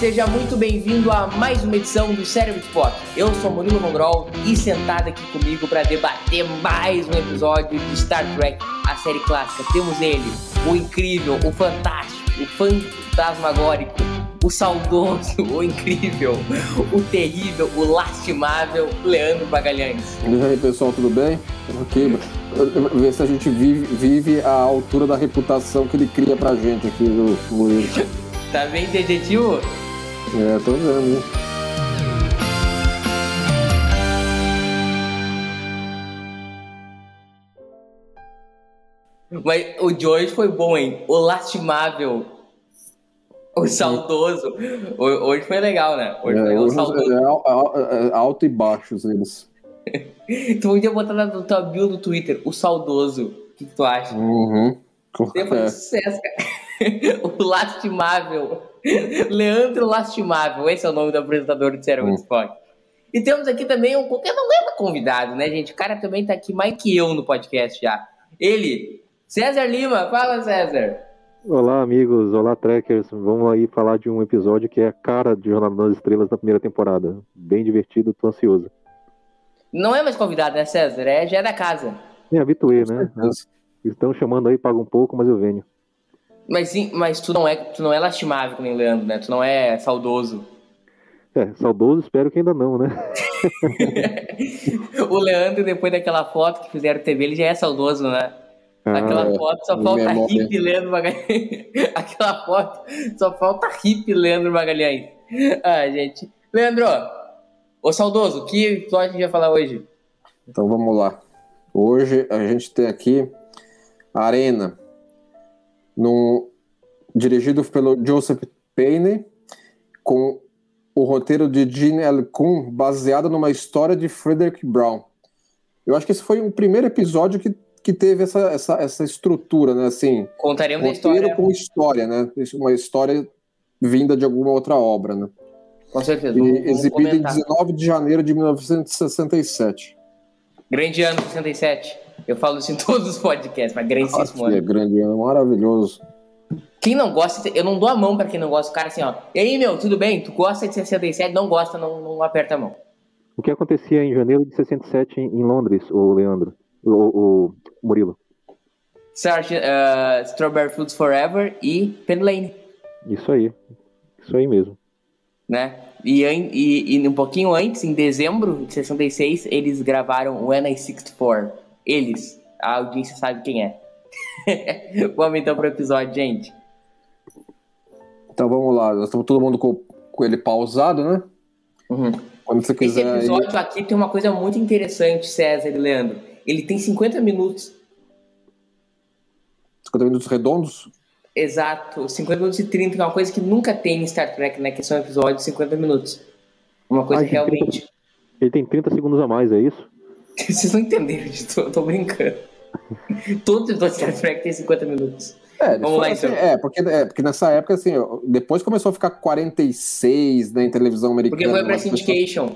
Seja muito bem-vindo a mais uma edição do Cérebro de Pop. Eu sou Murilo Mongrol e sentado aqui comigo para debater mais um episódio de Star Trek, a série clássica. Temos ele, o incrível, o fantástico, o fantasmagórico, o saudoso, o incrível, o terrível, o lastimável Leandro Bagalhães. E aí pessoal, tudo bem? Ok, ver se a gente vive, vive a altura da reputação que ele cria pra gente aqui no Murilo. Tá bem, dedetivo? É, tô vendo, hein? Mas o de hoje foi bom, hein? O lastimável. O saudoso. O- Hoje foi legal, né? Hoje foi É, o hoje saudoso. é al- al- é alto e baixos eles. Tu podia botar na tua bio do Twitter, o saudoso. O que, que tu acha? Uhum. Ia fazer É. sucesso, cara. o lastimável. Leandro Lastimável. Esse é o nome do apresentador do Cérebro Hum. de Spock. E temos aqui também um qualquer não é convidado, né, gente? O cara também tá aqui mais que eu no podcast já. Ele, César Lima. Fala, César. Olá, amigos. Olá, trekkers. Vamos aí falar de um episódio que é a cara de Jornada nas Estrelas da primeira temporada. Bem divertido, tô ansioso. Não é mais convidado, né, César? É, já é da casa. Me habituei, né? Estão chamando aí, paga um pouco, mas eu venho. Mas sim, mas tu não é, tu não é lastimável nem o Leandro, né? Tu não é saudoso. É, saudoso, espero que ainda não, né? o Leandro, depois daquela foto que fizeram TV, ele já é saudoso, né? Aquela é. foto só falta hippie Leandro Magalhães. Aquela foto só falta hippie Leandro Magalhães. Ah, gente. Leandro, ô saudoso, o que que a gente vai falar hoje? Então vamos lá. Hoje a gente tem aqui Arena, num, dirigido pelo Joseph Payne, com o roteiro de Gene L. Kuhn, baseado numa história de Frederick Brown. Eu acho que esse foi o primeiro episódio que, que teve essa, essa, essa estrutura, né? Assim, Contaremos roteiro história. com história, né? Uma história vinda de alguma outra obra, né? Com certeza. E Vamos, vamos exibido em comentar. 19 de janeiro de 1967. Grande ano 67. Eu falo isso em todos os podcasts, mas grandíssimo Nossa, que é grande ano, maravilhoso. Quem não gosta, eu não dou a mão pra quem não gosta. O cara assim, ó. E aí, meu, tudo bem? Tu gosta de 67? Não gosta, não, não aperta a mão. O que acontecia em janeiro de 67 em Londres, o Leandro? O, o Murilo. Sgt. uh, Strawberry Fields Forever e Penn Lane. Isso aí. Isso aí mesmo. né? E, e, e um pouquinho antes, em dezembro de 66, eles gravaram When I 64. Eles. A audiência sabe quem é. Vamos então pro episódio, gente. Então vamos lá, nós estamos todo mundo com, com ele pausado, né? Uhum. Quando você Esse quiser. aí- episódio aqui tem uma coisa muito interessante, César e Leandro. Ele tem 50 minutos. 50 minutos redondos? Exato, 50 minutos e 30, que é uma coisa que nunca tem em Star Trek, né? Que são episódios de 50 minutos. Uma coisa realmente. Ele tem 30 segundos a mais, é isso? Vocês não entenderam disso, eu tô brincando. Todo episódio de Star Trek tem 50 minutos. É, Vamos foi lá, assim, então. é, porque, é, porque nessa época, assim, depois começou a ficar 46 né, em televisão americana. Porque foi pra pessoas- syndication.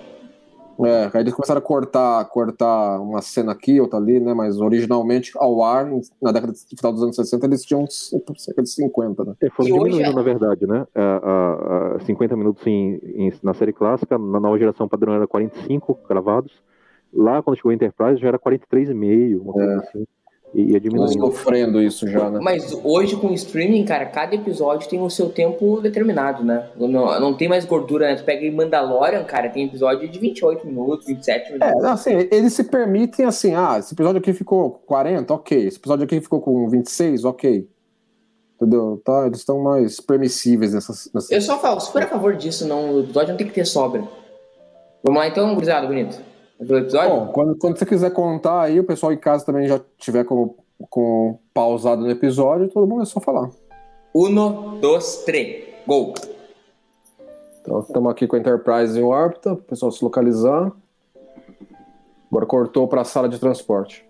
É, aí eles começaram a cortar, cortar uma cena aqui, outra ali, né? Mas originalmente, ao ar, na década de final dos anos 60, eles tinham cerca de 50, né? É, foram hoje diminuindo, é- na verdade, né? A, a- a 50 minutos em- em- na série clássica, na nova geração padrão era 45 gravados. Lá, quando chegou a Enterprise, já era 43,5, uma coisa assim. E ia Estão diminuindo. sofrendo isso já, né? Mas hoje com o streaming, cara, cada episódio tem o seu tempo determinado, né? Não, não tem mais gordura, né? Tu pega em Mandalorian, cara, tem episódio de 28 minutos, 27 É, minutos. assim, eles se permitem assim, ah, esse episódio aqui ficou 40, ok. Esse episódio aqui ficou com 26, ok. Entendeu? Tá, eles estão mais permissíveis nessas. nessas... Eu só falo, super a favor disso, não, o episódio não tem que ter sobra. Vamos lá então, gurizada, bonito. Do episódio? Bom, quando, quando você quiser contar aí, o pessoal em casa também já tiver com, com pausado no episódio, todo mundo é só falar. Uno, dois, três. Gol. Então, estamos aqui com a Enterprise em órbita, o pessoal se localizar. Agora cortou para a sala de transporte.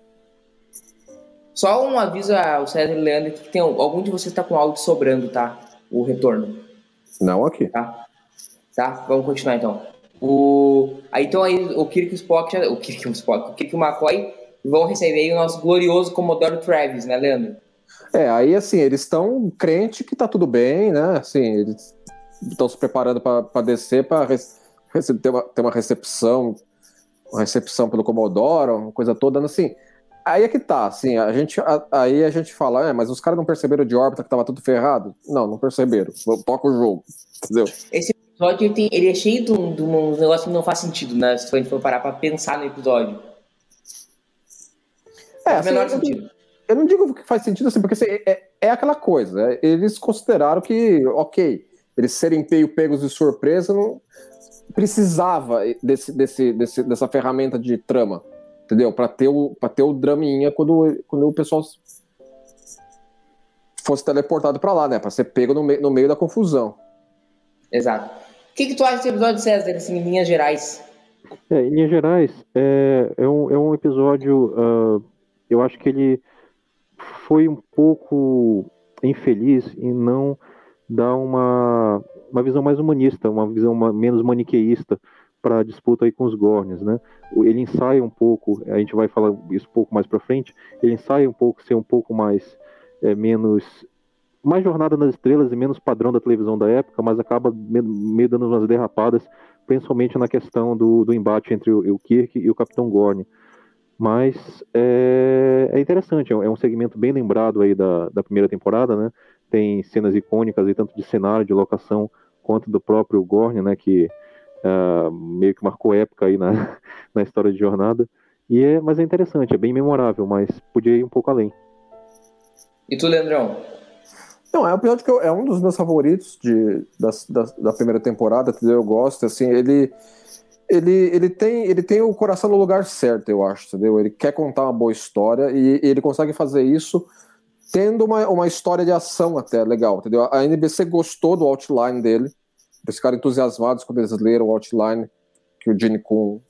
Só um aviso ao César e Leandro que tem algum de vocês está com áudio sobrando, tá? O retorno. Não aqui. Tá? Tá? Vamos continuar então. O... Aí, então aí o Kirk e o Spock, o Kirk e o Spock, o Kirk o McCoy vão receber o nosso glorioso Commodore Travis, né, Leandro? É, aí assim, eles estão crente que tá tudo bem, né? Assim, eles estão se preparando para descer, para ter, uma, ter uma recepção, uma recepção pelo Commodore, uma coisa toda, assim. Aí é que tá, assim, a gente, a, aí a gente fala, é, mas os caras não perceberam de órbita que tava tudo ferrado? Não, não perceberam. Toca o jogo, entendeu? Esse episódio ele, tem, ele é cheio de, um, de um negócio que não faz sentido, né? Se a gente for parar pra pensar no episódio. É, assim, menor eu, sentido. Eu não digo que faz sentido assim, porque assim, é, é aquela coisa. É, eles consideraram que, ok, eles serem pegos de surpresa, não precisava desse, desse, desse, dessa ferramenta de trama entendeu? Para ter o para ter o draminha quando, quando o pessoal fosse teleportado para lá, né? Para ser pego no, me, no meio da confusão. Exato. O que, que tu acha desse episódio, César, assim, em linhas gerais? É, em linhas gerais, é, é, um, é um episódio. Uh, eu acho que ele foi um pouco infeliz em não dar uma, uma visão mais humanista, uma visão menos maniqueísta para a disputa aí com os Gorns, né? Ele ensaia um pouco, a gente vai falar isso um pouco mais para frente, ele ensaia um pouco ser um pouco mais é, menos mais jornada nas estrelas e menos padrão da televisão da época, mas acaba meio dando umas derrapadas, principalmente na questão do, do embate entre o, o Kirk e o Capitão Gorn. Mas é, é interessante, é um segmento bem lembrado aí da, da primeira temporada, né? Tem cenas icônicas aí, tanto de cenário, de locação, quanto do próprio Gorn, né? Que uh, meio que marcou época aí na, na história de jornada. E é, mas é interessante, é bem memorável, mas podia ir um pouco além. E tu, Leandrão? Não, é um episódio que eu, é um dos meus favoritos de, da, da, da, primeira temporada, entendeu? Eu gosto, assim, ele, ele, ele, tem, ele tem o coração no lugar certo, eu acho, entendeu? Ele quer contar uma boa história e, e ele consegue fazer isso tendo uma, uma história de ação até legal, entendeu? A NBC gostou do outline dele, eles ficaram entusiasmados quando eles leram o outline que o Gene Kun,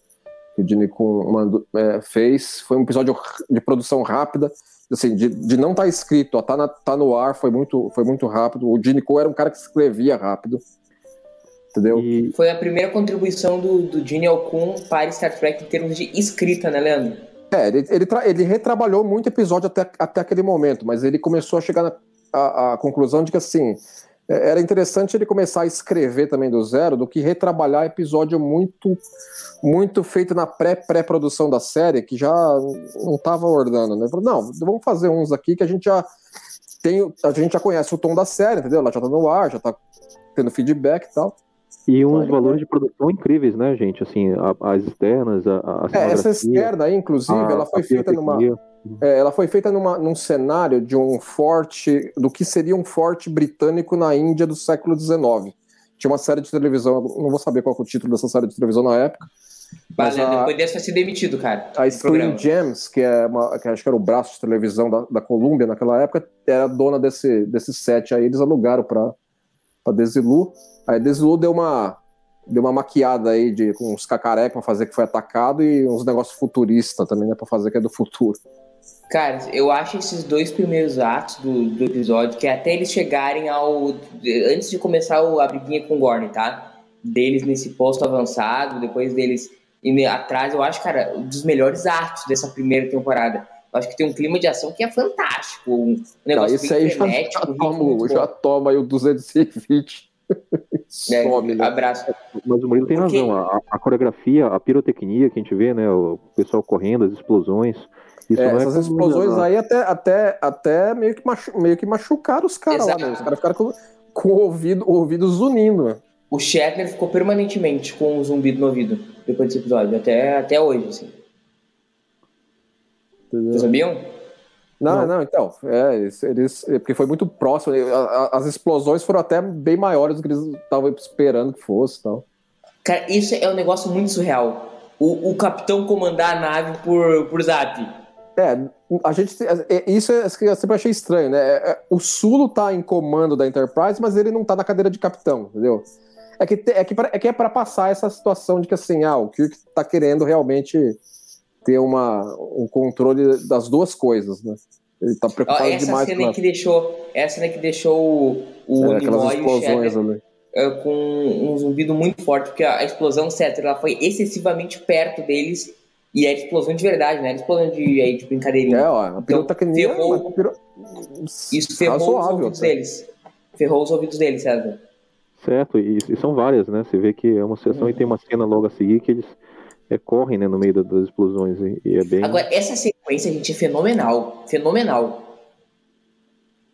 que o Gene Kun mandou, é, fez. Foi um episódio de produção rápida, assim, de, de não estar tá escrito, ó, tá, na, tá no ar, foi muito, foi muito rápido. O Gene Kun era um cara que escrevia rápido. Entendeu? E... Foi a primeira contribuição do, do Gene Kun para Star Trek em termos de escrita, né, Leandro? É, ele, ele, ele retrabalhou muito episódio até, até aquele momento, mas ele começou a chegar na a, a conclusão de que, assim, era interessante ele começar a escrever também do zero do que retrabalhar episódio muito muito feito na pré-pré-produção da série, que já não estava ordenando, né? Falou, não, vamos fazer uns aqui que a gente já tem, a gente já conhece o tom da série, entendeu? Ela já tá no ar, já tá tendo feedback e tal. E uns valores de produção incríveis, né, gente? Assim, as externas, a, a É, essa externa aí, inclusive, a, ela foi feita numa é, ela foi feita numa, num cenário de um forte, do que seria um forte britânico na Índia do século XIX. Tinha uma série de televisão, não vou saber qual é o título dessa série de televisão na época. Mas a, depois dessa vai ser demitido, cara. A Screen Gems, que, é uma, que acho que era o braço de televisão da, da Columbia naquela época, era dona desse, desse set aí, eles alugaram para a Desilu. Aí Desilu deu uma, deu uma maquiada aí de, com uns cacarecos para fazer que foi atacado e uns negócios futuristas também, né, para fazer que é do futuro. Cara, eu acho esses dois primeiros atos do, do episódio, que é até eles chegarem ao. Antes de começar a briguinha com o Gorn, tá? Deles nesse posto avançado, depois deles indo atrás, eu acho, cara, um dos melhores atos dessa primeira temporada. Eu acho que tem um clima de ação que é fantástico. Um negócio Não, aí já, já, toma, já toma aí o 220. Some, é, né? Abraço. Mas o Murilo tem Porque... razão. A, a, coreografia, a pirotecnia que a gente vê, né? O pessoal correndo, as explosões. É, é, essas explosões aí até, até, até meio, que machu, meio que machucaram os caras lá, né? Os caras ficaram com, com o, ouvido, o ouvido zunindo. O Shatner ficou permanentemente com um zumbido no ouvido depois desse episódio, até, até hoje, assim. Vocês sabiam? Não, não, não, então. É, eles, eles, é porque foi muito próximo. As explosões foram até bem maiores do que eles estavam esperando que fosse tal. Cara, isso é um negócio muito surreal. O, o capitão comandar a nave por, por zap. É, a gente. É, isso é que eu sempre achei estranho, né? É, é, o Sulo tá em comando da Enterprise, mas ele não tá na cadeira de capitão, entendeu? É que, é que, é, que é pra passar essa situação de que assim, ah, o Kirk tá querendo realmente ter uma, um controle das duas coisas, né? Ele tá preocupado Ó, essa demais cena que deixou, essa cena que deixou o, o é, Nimoy e o Shepard eh, com um zumbido muito forte, porque a explosão, certo, ela foi excessivamente perto deles e era explosão de verdade, né? Era explosão de, aí, de brincadeirinha. É, ó, a pirotecnia ferrou- é piro... Isso ferrou os razoável, ouvidos até. deles. Ferrou os ouvidos deles, César. Certo, e, e são várias, né? Você vê que é uma sessão e tem uma cena logo a seguir que eles é, correm né, no meio da- das explosões. E, e é bem. Agora, essa sequência, gente, é fenomenal. Fenomenal.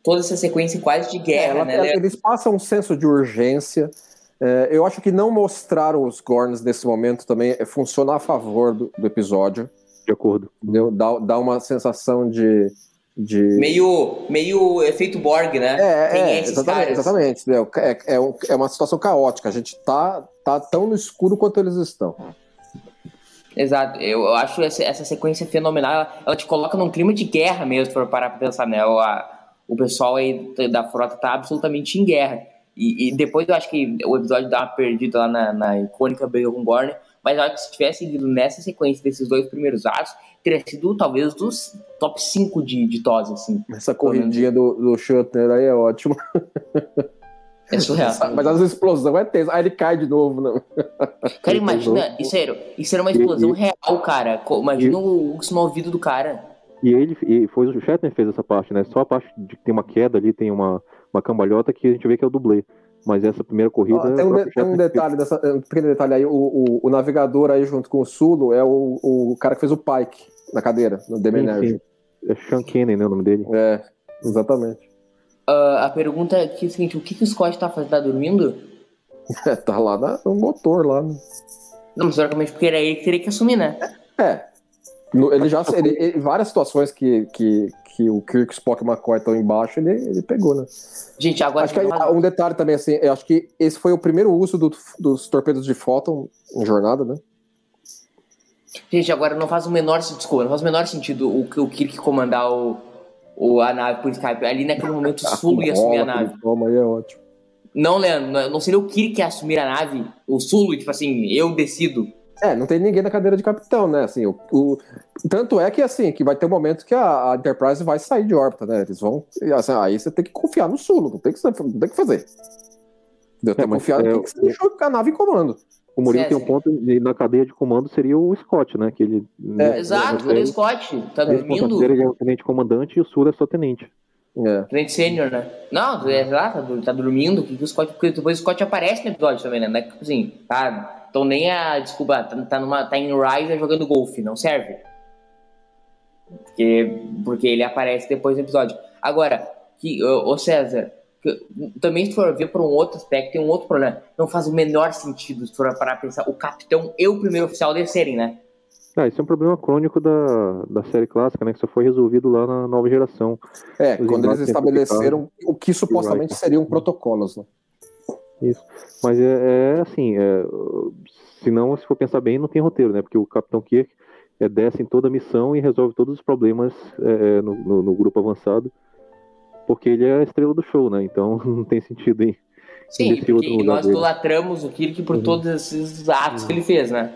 Toda essa sequência quase de É, guerra, ela- né? ela- eles passam um senso de urgência. É, eu acho que não mostrar os Gorns nesse momento também é, funciona a favor do, do episódio. De acordo. Entendeu? Dá, dá uma sensação de. de... Meio, meio efeito Borg, né? É, é, exatamente, exatamente. É, é, é uma situação caótica. A gente tá, tá tão no escuro quanto eles estão. Exato. Eu, acho essa, essa sequência fenomenal. Ela, ela te coloca num clima de guerra mesmo, for parar pra pensar, né? O, a- o pessoal aí da frota tá absolutamente em guerra. E, e depois eu acho que o episódio dá uma perdida lá na, na icônica briga com Gorn. Mas eu acho que se tivesse ido nessa sequência desses dois primeiros atos, teria sido talvez dos top 5 de, de TOS, assim. Essa corridinha do, do Schuttner aí é ótima. É surreal. Mas as explosões é tensa. Aí ele cai de novo, né? Cara, imagina, isso era, isso era uma explosão E- real, cara. Imagina o, isso no ouvido do cara. E ele e foi o Shatner que fez essa parte, né? Só a parte de que tem uma queda ali, tem uma, uma cambalhota que a gente vê que é o dublê. Mas essa primeira corrida. Ó, tem, é o um, de- tem um detalhe dessa, um pequeno detalhe aí. O, o, o navegador aí junto com o Sulo é o, o cara que fez o Pike na cadeira, no The. Sim, sim. É Sean Kenny, né? O nome dele. É, exatamente. Ah, a pergunta aqui é o seguinte: o que, que o Scott tá fazendo? Tá dormindo? É, tá lá na- no motor lá. né? Não, mas teoricamente porque era ele que teria que assumir, né? É. No- ele já. Ele, ele- várias situações que, que, que o Kirk, Spock e McCoy estão embaixo, ele, ele pegou, né? Gente, agora. Acho que aí, um detalhe também, assim, eu acho que esse foi o primeiro uso do- dos torpedos de Photon em jornada, né? Gente, agora não faz o menor sentido. Desculpa, não faz o menor sentido o, o Kirk comandar o, o, a nave por Skype. Ali naquele momento o Sulu ia assumir a nave. Toma aí é ótimo. Não, Leandro, não- não seria o Kirk que ia assumir a nave? O Sulu, tipo assim, eu decido. É, não tem ninguém na cadeira de capitão, né? Assim, o, o- tanto é que assim, que vai ter um momento que a, a Enterprise vai sair de órbita, né? Eles vão. e, assim, aí você tem que confiar no Sulo, não tem que, não tem que fazer. Que mas, confiar, é, tem que deixar a nave em comando. O Murilo tem um ponto e na cadeia de comando seria o Scott, né? Que ele. É, Exato, é, cadê o Scott? Tá dormindo? ele é o tenente comandante e o Sula é só tenente. É. Tenente sênior, né? Não, é exato, tá, tá dormindo. Que que o Scott, porque depois o Scott aparece no episódio também, né? Não é que, tipo assim, tá. Então nem a. Desculpa, tá, tá, numa, tá em Rise jogando golfe, não serve. Porque, porque ele aparece depois no episódio. Agora, que, ô, César, também se for ver por um outro aspecto, tem um outro problema. Não faz o menor sentido se for parar pensar o capitão e o primeiro oficial descerem, né? Ah, isso é um problema crônico da, da série clássica, né? Que só foi resolvido lá na nova geração. É, Os quando eles estabeleceram o que supostamente seriam protocolos, né? Isso. Mas é, é assim, é, se não, se for pensar bem, não tem roteiro, né? Porque o Capitão Kirk é, desce em toda a missão e resolve todos os problemas é, no, no- no grupo avançado, porque ele é a estrela do show, né? Então não tem sentido em Sim, Desse outro porque lugar nós dele. idolatramos o Kirk por Uhum. todos esses atos que ele fez, né?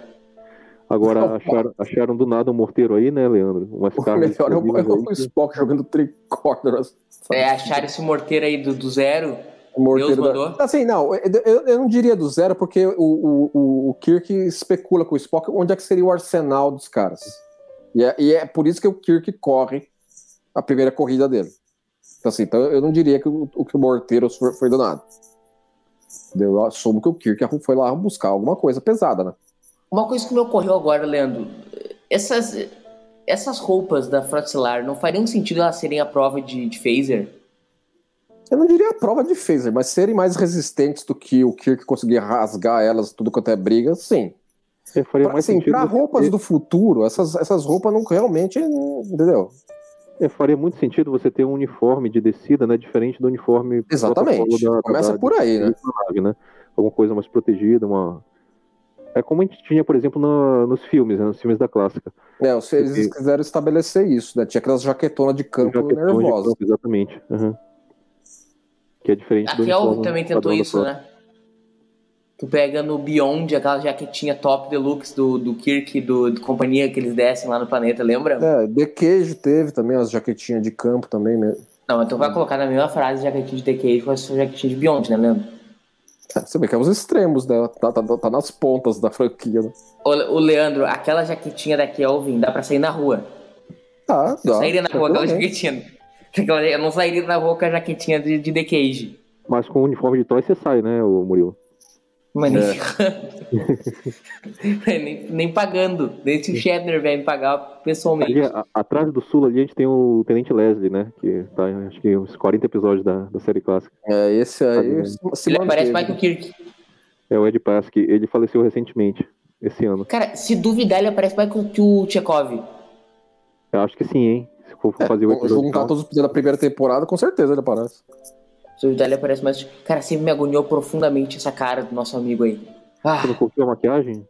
Agora acharam, acharam do nada um morteiro aí, né, Leandro? Umas O melhor é o, é. Spock jogando tricorder. É, achar esse morteiro aí do, do zero. Deus da- mandou. Assim, não, eu, eu- não diria do zero, porque o, o, o, o Kirk especula com o Spock onde é que seria o arsenal dos caras. E é, e é por isso que o Kirk corre a primeira corrida dele. Então, assim, então eu não diria que o, o que o morteiro foi, foi do nada. Eu assumo que o Kirk foi lá buscar alguma coisa pesada, né? Uma coisa que me ocorreu agora, Leandro. Essas, essas roupas da Frota Estelar não fariam sentido elas serem a prova de, de phaser? Eu não diria a prova de phaser, mas serem mais resistentes do que o Kirk conseguir rasgar elas tudo quanto é briga, sim. Pra, mais assim, roupas do futuro, essas, essas roupas não realmente. Entendeu? É, faria muito sentido você ter um uniforme de descida, né? Diferente do uniforme Exatamente. da- Começa da- por aí, né? nave, né? Alguma coisa mais protegida, uma. É como a gente tinha, por exemplo, no- nos filmes, né? nos filmes da clássica. É, se eles Porque- quiseram estabelecer isso, né? Tinha aquelas jaquetonas de campo nervosas. campo, exatamente. aham. Que é diferente A do Kelvin uniforme também tentou isso, né? Tu pega no Beyond, aquela jaquetinha top deluxe do, do Kirk, do, do companhia que eles descem lá no planeta, lembra? É, The Cage teve também as jaquetinhas de campo também, né? Não, mas tu vai colocar na mesma frase jaquetinha de The Cage com a jaquetinha de Beyond, né, Leandro? É, você vê que é os extremos, né? Tá, tá, tá nas pontas da franquia. Né? Ô, ô, Leandro, aquela jaquetinha da Kelvin dá pra sair na rua. Tá, Eu dá. sairia na rua com aquela jaquetinha. Eu não sairia na rua com a jaquetinha de, de The Cage. Mas com o uniforme de toy você sai, né, o Murilo? Mas nem, É. nem, nem pagando. Nem se o Shatner vier me pagar pessoalmente. Ali, a- atrás do Sul ali a gente tem o Tenente Leslie, né? Que tá, acho que uns 40 episódios da, da série clássica. É, esse aí se, se Ele parece manteve. Michael Kirk. É o Ed Pask, ele faleceu recentemente, esse ano. Cara, se duvidar, ele parece Michael que o Chekhov. Eu acho que sim, hein? Se for É, fazer o episódio. juntar todos os da primeira temporada, com certeza ele aparece. Se duvidar, ele parece mais. Cara, sempre me agoniou profundamente essa cara do nosso amigo aí. Ah, Você não confia a maquiagem?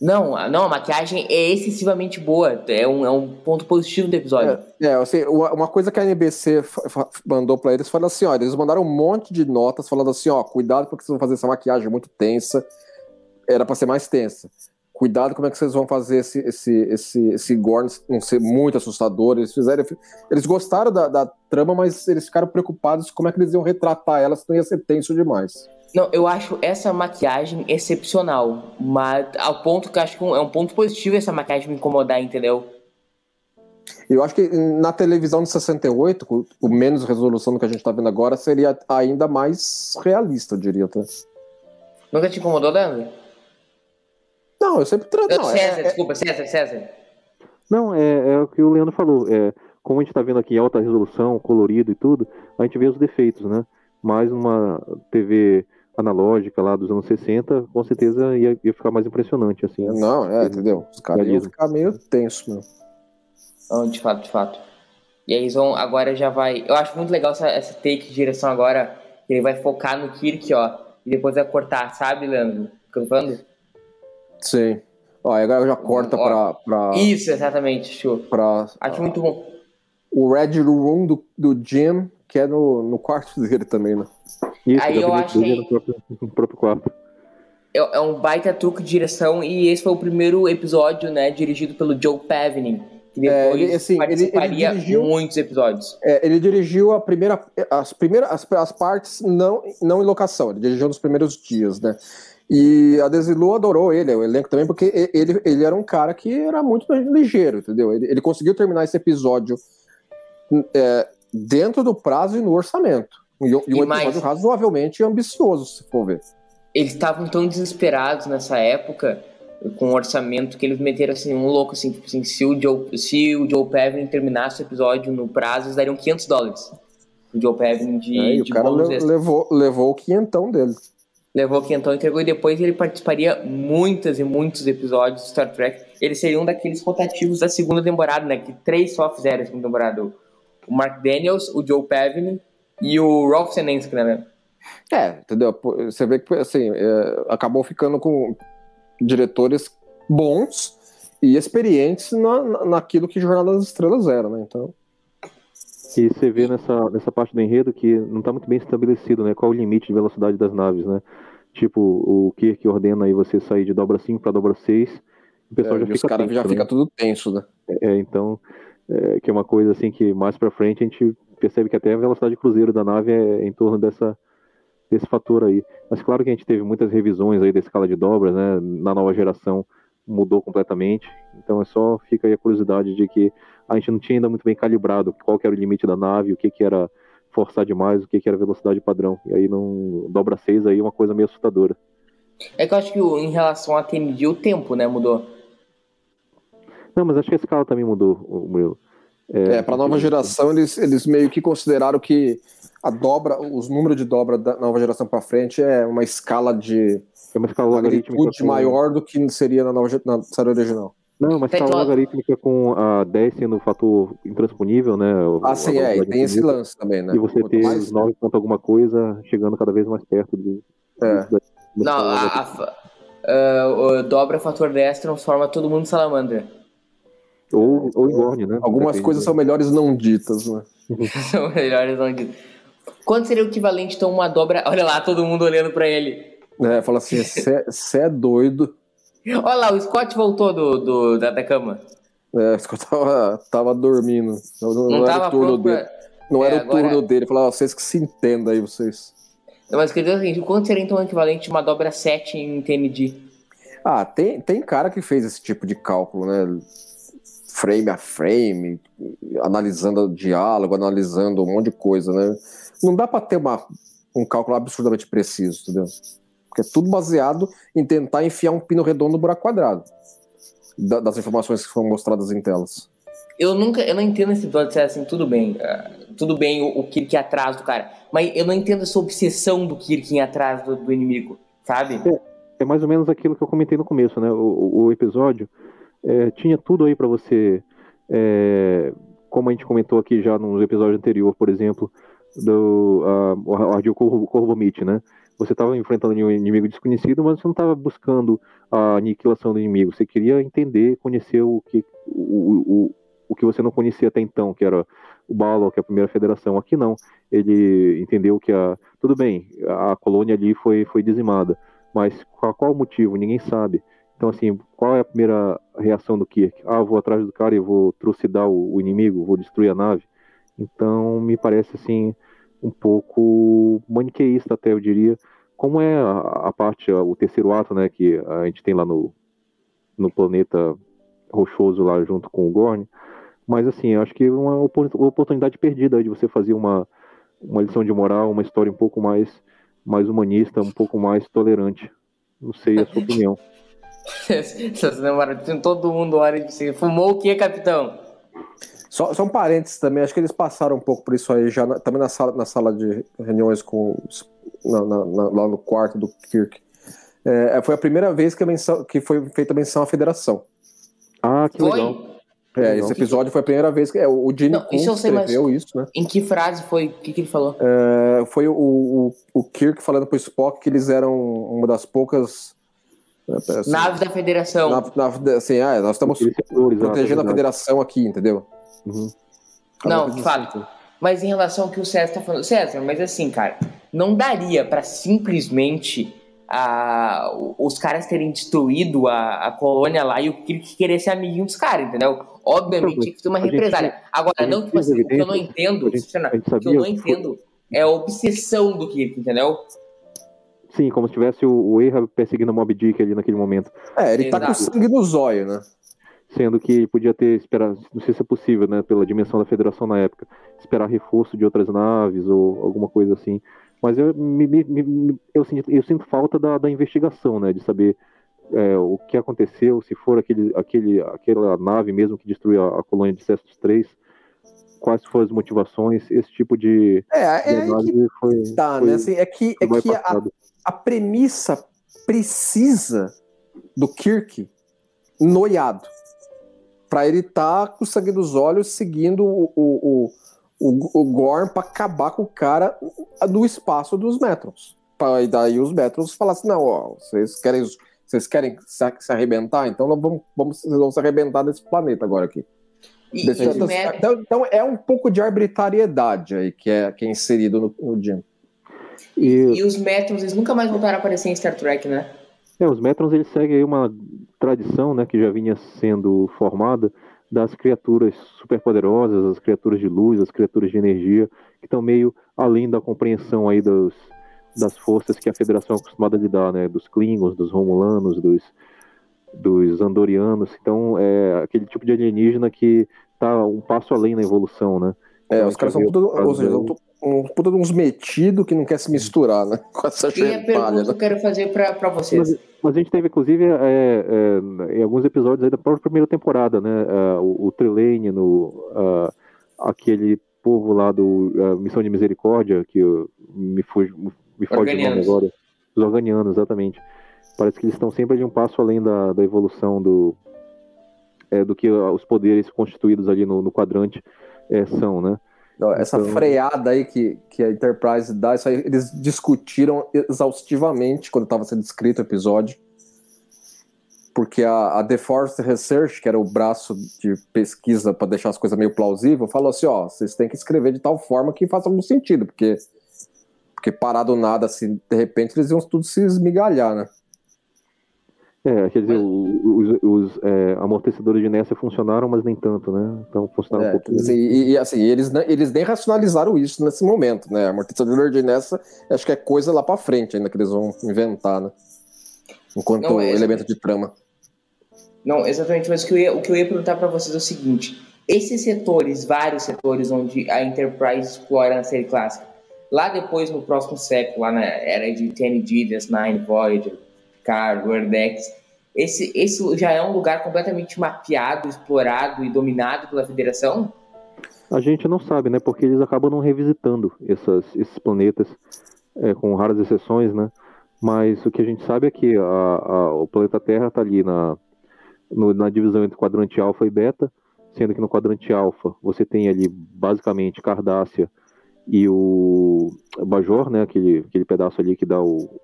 não, a- não, a maquiagem é excessivamente boa. É um, é um ponto positivo do episódio. É, é, assim, uma coisa que a NBC mandou pra eles foi assim, ó, eles mandaram um monte de notas falando assim, ó, cuidado porque vocês vão fazer essa maquiagem muito tensa, era pra ser mais tensa. Cuidado como é que vocês vão fazer esse, esse, esse, esse gore não ser muito assustador. Eles fizeram, eles gostaram da, da trama, mas eles ficaram preocupados como é que eles iam retratar ela, senão ia ser tenso demais. Não, eu acho essa maquiagem excepcional. Mas ao ponto que eu acho que é um ponto positivo essa maquiagem me incomodar, entendeu? Eu acho que na televisão de 68, com com menos resolução do que a gente tá vendo agora, seria ainda mais realista, eu diria. Tá? Nunca te incomodou, Leandro? Não, eu sempre... Tra... Eu, Não, César, é- é- desculpa, César, César. Não, é, é o que o Leandro falou. É, como a gente tá vendo aqui em alta resolução, colorido e tudo, a gente vê os defeitos, né? Mas uma TV analógica lá dos anos 60, com certeza ia, ia ficar mais impressionante, assim. Não, é, entendeu? Os caras iam ficar meio tenso, meu. Não, de fato, de fato. E aí eles vão, agora já vai. Eu acho muito legal essa, essa take de direção agora. que Ele vai focar no Kirk, ó. E depois vai cortar, sabe, Leandro? O que eu tô falando? Sim. Ó, agora já corta Ó. pra, Isso, exatamente, show. pra Acho muito bom. o Red Room do, do Jim, que é no, no quarto dele também, né? Isso, Aí eu achei- é no próprio, no próprio quarto. É, é um baita truque de direção. E esse foi o primeiro episódio, né? Dirigido pelo Joe Pavney. Que É, depois ele- assim, ele- ele participaria dirigiu- muitos episódios. É, ele dirigiu a primeira, as primeiras as, as partes não, não em locação, ele dirigiu nos primeiros dias, né? E a Desilu adorou ele, o elenco também, porque ele, ele era um cara que era muito ligeiro, entendeu? Ele, ele conseguiu terminar esse episódio é, dentro do prazo e no orçamento. E, e um episódio mais- razoavelmente ambicioso, se for ver. Eles estavam tão desesperados nessa época com o orçamento que eles meteram assim um louco assim, tipo assim, se o Joe, se o Joe Pevin terminasse o episódio no prazo, eles dariam 500 dólares. O Joe Pevin de, É, e o de cara le- levou, levou o quinhentão dele. Levou que então entregou e depois ele participaria muitos e muitos episódios de Star Trek. Ele seria um daqueles rotativos da segunda temporada, né? Que três só fizeram a segunda temporada. O Mark Daniels, o Joe Pevin e o Rolf Senensky, né? É, entendeu? Você vê que assim, é, acabou ficando com diretores bons e experientes na- naquilo que Jornada das Estrelas era, né? Então, E você vê nessa, nessa parte do enredo que não está muito bem estabelecido, né? Qual o limite de velocidade das naves, né? Tipo, o Kirk ordena aí você sair de dobra 5 para dobra 6, o pessoal é, já e os fica caras já né? fica tudo tenso, né? É, então, é, que é uma coisa assim que mais pra frente a gente percebe que até a velocidade cruzeiro da nave é em torno dessa, desse fator aí. Mas claro que a gente teve muitas revisões aí da escala de dobras, né? Na nova geração mudou completamente. Então é só fica aí a curiosidade de que a gente não tinha ainda muito bem calibrado qual que era o limite da nave, o que que era forçar demais, o que que era velocidade padrão. E aí não dobra 6 aí é uma coisa meio assustadora. É que eu acho que o- em relação a TND, o tempo, né, mudou. Não, mas acho que a escala também mudou, o Murilo. É, pra nova geração, eles, eles meio que consideraram que a dobra, os números de dobra da nova geração pra frente é uma escala de É uma escala logarítmica magnitude maior do que seria na, nova, na série original. Não, mas Tá, escala então- logarítmica com a 10 sendo o fator intransponível, né? Ah, a sim, é, e tem esse lance também, né? E você Quanto ter mais- os 9 ponto alguma coisa chegando cada vez mais perto de. É. da Não, a, a o dobra fator 10 transforma todo mundo em salamandra. Ou, ou engorne, né? Algumas Depende coisas são melhores não ditas, né? São melhores onde. Quanto seria o equivalente, então, uma dobra. Olha lá, todo mundo olhando pra ele. É, fala assim, você é doido. Olha lá, o Scott voltou do, do da, da cama. É, o Scott tava, tava dormindo. Não, não, não era o turno dele. Não é, era o agora... turno dele. Falava, vocês que se entendam aí, vocês. Não, mas quer dizer o seguinte, quanto seria então o equivalente a uma dobra 7 em TMD? Ah, tem, tem cara que fez esse tipo de cálculo, né? Frame a frame, analisando o diálogo, analisando um monte de coisa, né? Não dá para ter uma, um cálculo absurdamente preciso, entendeu? Porque é tudo baseado em tentar enfiar um pino redondo no buraco quadrado das informações que foram mostradas em telas. Eu nunca, eu não entendo esse dó de ser assim, tudo bem, uh, tudo bem o, o Kirk atrás do cara, mas eu não entendo essa obsessão do Kirk atrás do, do inimigo, sabe? É, é, mais ou menos aquilo que eu comentei no começo, né? O, o episódio é, tinha tudo aí para você, é, como a gente comentou aqui já no episódio anterior, por exemplo, do uh, o Ardil Corvo, Corvo Meet, né? Você estava enfrentando um inimigo desconhecido, mas você não estava buscando a aniquilação do inimigo. Você queria entender, conhecer o que, o, o, o que você não conhecia até então, que era o Balo, que é a primeira federação. Aqui não. Ele entendeu que a. Tudo bem, a colônia ali foi, foi dizimada. Mas qual, qual o motivo? Ninguém sabe. Então, assim, qual é a primeira reação do Kirk? Ah, vou atrás do cara e vou trucidar o, o inimigo, vou destruir a nave. Então, me parece, assim, um pouco maniqueísta até, eu diria. Como é a, a parte, o terceiro ato, né, que a gente tem lá no, no planeta rochoso lá junto com o Gorn. Mas, assim, eu acho que é uma oportunidade perdida de você fazer uma, uma lição de moral, uma história um pouco mais, mais humanista, um pouco mais tolerante. Não sei a sua opinião. Essas todo mundo olha e você fumou o que, capitão? Só, só um parênteses também, acho que eles passaram um pouco por isso aí já na, também na sala, na sala de reuniões com na, na, lá no quarto do Kirk. É, foi a primeira vez que, a menção, que foi feita a menção à federação. Ah, que foi? legal. É, esse episódio foi a primeira vez que é, o Gene Não, isso eu sei, escreveu isso, né? Em que frase foi? O que, que ele falou? É, foi o, o, o Kirk falando pro Spock que eles eram uma das poucas é, assim, naves da Federação. Na, na, assim, ah, nós estamos protegendo a Federação aqui, entendeu? Uhum. Não, de fato. Mas em relação ao que o César tá falando, César, mas assim, cara, não daria para simplesmente a, os caras terem destruído a, a colônia lá e o Kirk querer ser amiguinho dos caras, entendeu? Obviamente tinha que ter uma represália. Agora, não, tipo assim, o que eu não entendo, o que eu não entendo é a obsessão do Kirk, entendeu? Sim, como se tivesse o, o Erra perseguindo o Mob Dick ali naquele momento. É, ele Exato. tá com sangue no zóio, né? Sendo que podia ter esperado, não sei se é possível, né, pela dimensão da federação na época, esperar reforço de outras naves ou alguma coisa assim. Mas eu, me, me, eu, sinto, eu sinto falta da, da investigação, né, de saber é, o que aconteceu, se for aquele, aquele, aquela nave mesmo que destruiu a, a colônia de Cestus 3, quais foram as motivações, esse tipo de, é, é de que foi, tá, foi, né? Assim, é que, é que a, a premissa precisa do Kirk noiado para ele estar tá com o sangue dos olhos seguindo o, o, o, o Gorn para acabar com o cara do espaço dos Metrons. E daí os Metrons falassem, não, ó, vocês querem, vocês querem se, se arrebentar? Então vamos, vamos, vocês vão se arrebentar desse planeta agora aqui. E, então, então, então, é um pouco de arbitrariedade aí que é, que é inserido no, no Jim. E, e os Metrons, eles nunca mais voltaram a aparecer em Star Trek, né? É, os Metrons eles seguem uma tradição, né, que já vinha sendo formada das criaturas superpoderosas, as criaturas de luz, as criaturas de energia, que estão meio além da compreensão aí dos, das forças que a Federação é acostumada a lidar, né, dos Klingons, dos Romulanos, dos, dos Andorianos. Então, é aquele tipo de alienígena que está um passo além na evolução, né? É, então, os caras são tudo, ou seja, um puta de uns metidos que não quer se misturar, né? Com essa E a pergunta né? que eu quero fazer para vocês. Mas, mas, a gente teve, inclusive, é, é, em alguns episódios aí da própria primeira temporada, né? É, o, o Trelane, no, uh, aquele povo lá do uh, Missão de Misericórdia, que me, fuge, me foge o nome agora. Os organianos, exatamente. Parece que eles estão sempre de um passo além da, da evolução do, é, do que os poderes constituídos ali no, no quadrante é, são, né? Essa então... freada aí que, que a Enterprise dá, isso aí eles discutiram exaustivamente quando estava sendo escrito o episódio. Porque a, a The Force Research, que era o braço de pesquisa para deixar as coisas meio plausíveis, falou assim: ó, vocês têm que escrever de tal forma que faça algum sentido, porque, Porque parado nada, assim, de repente eles iam tudo se esmigalhar, né? É, quer dizer, os, os é, amortecedores de inércia funcionaram, mas nem tanto, né? Então funcionaram é, um pouquinho. Assim, e, e, assim, eles, eles nem racionalizaram isso nesse momento, né? Amortecedor de inércia, acho que é coisa lá para frente ainda que eles vão inventar, né? Enquanto Não, é elemento de trama. Não, exatamente, mas o que eu ia, o que eu ia perguntar para vocês é o seguinte: esses setores, vários setores onde a Enterprise explora na série clássica, lá depois no próximo século, lá na era de TNG, DS9, Voyager, Picard, Wordex, esse, esse já é um lugar completamente mapeado, explorado e dominado pela Federação? A gente não sabe, né? Porque eles acabam não revisitando essas, esses planetas, é, com raras exceções, né? Mas o que a gente sabe é que a, a, o planeta Terra está ali na, no, na divisão entre quadrante alfa e beta, sendo que no quadrante alfa você tem ali basicamente Cardácia e o Bajor, né, aquele, aquele pedaço ali que dá o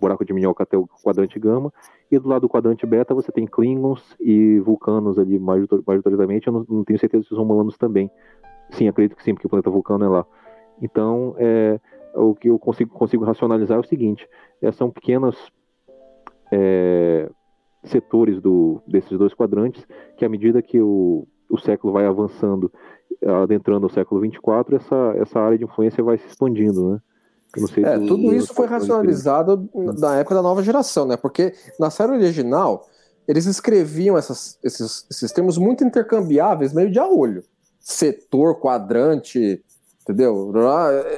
buraco de minhoca até o quadrante gama, e do lado do quadrante beta você tem Klingons e Vulcanos ali, majoritariamente, eu não, não tenho certeza se os Romulanos também. Sim, acredito que sim, porque o planeta Vulcano é lá. Então, é, o que eu consigo, consigo racionalizar é o seguinte, é, são pequenas é, setores do, desses dois quadrantes que à medida que o, o século vai avançando, adentrando o século 24, essa, essa área de influência vai se expandindo, né? É, tudo isso foi racionalizado na época da nova geração, né? Porque na série original eles escreviam essas, esses, esses termos muito intercambiáveis, meio de a olho. Setor, quadrante, entendeu?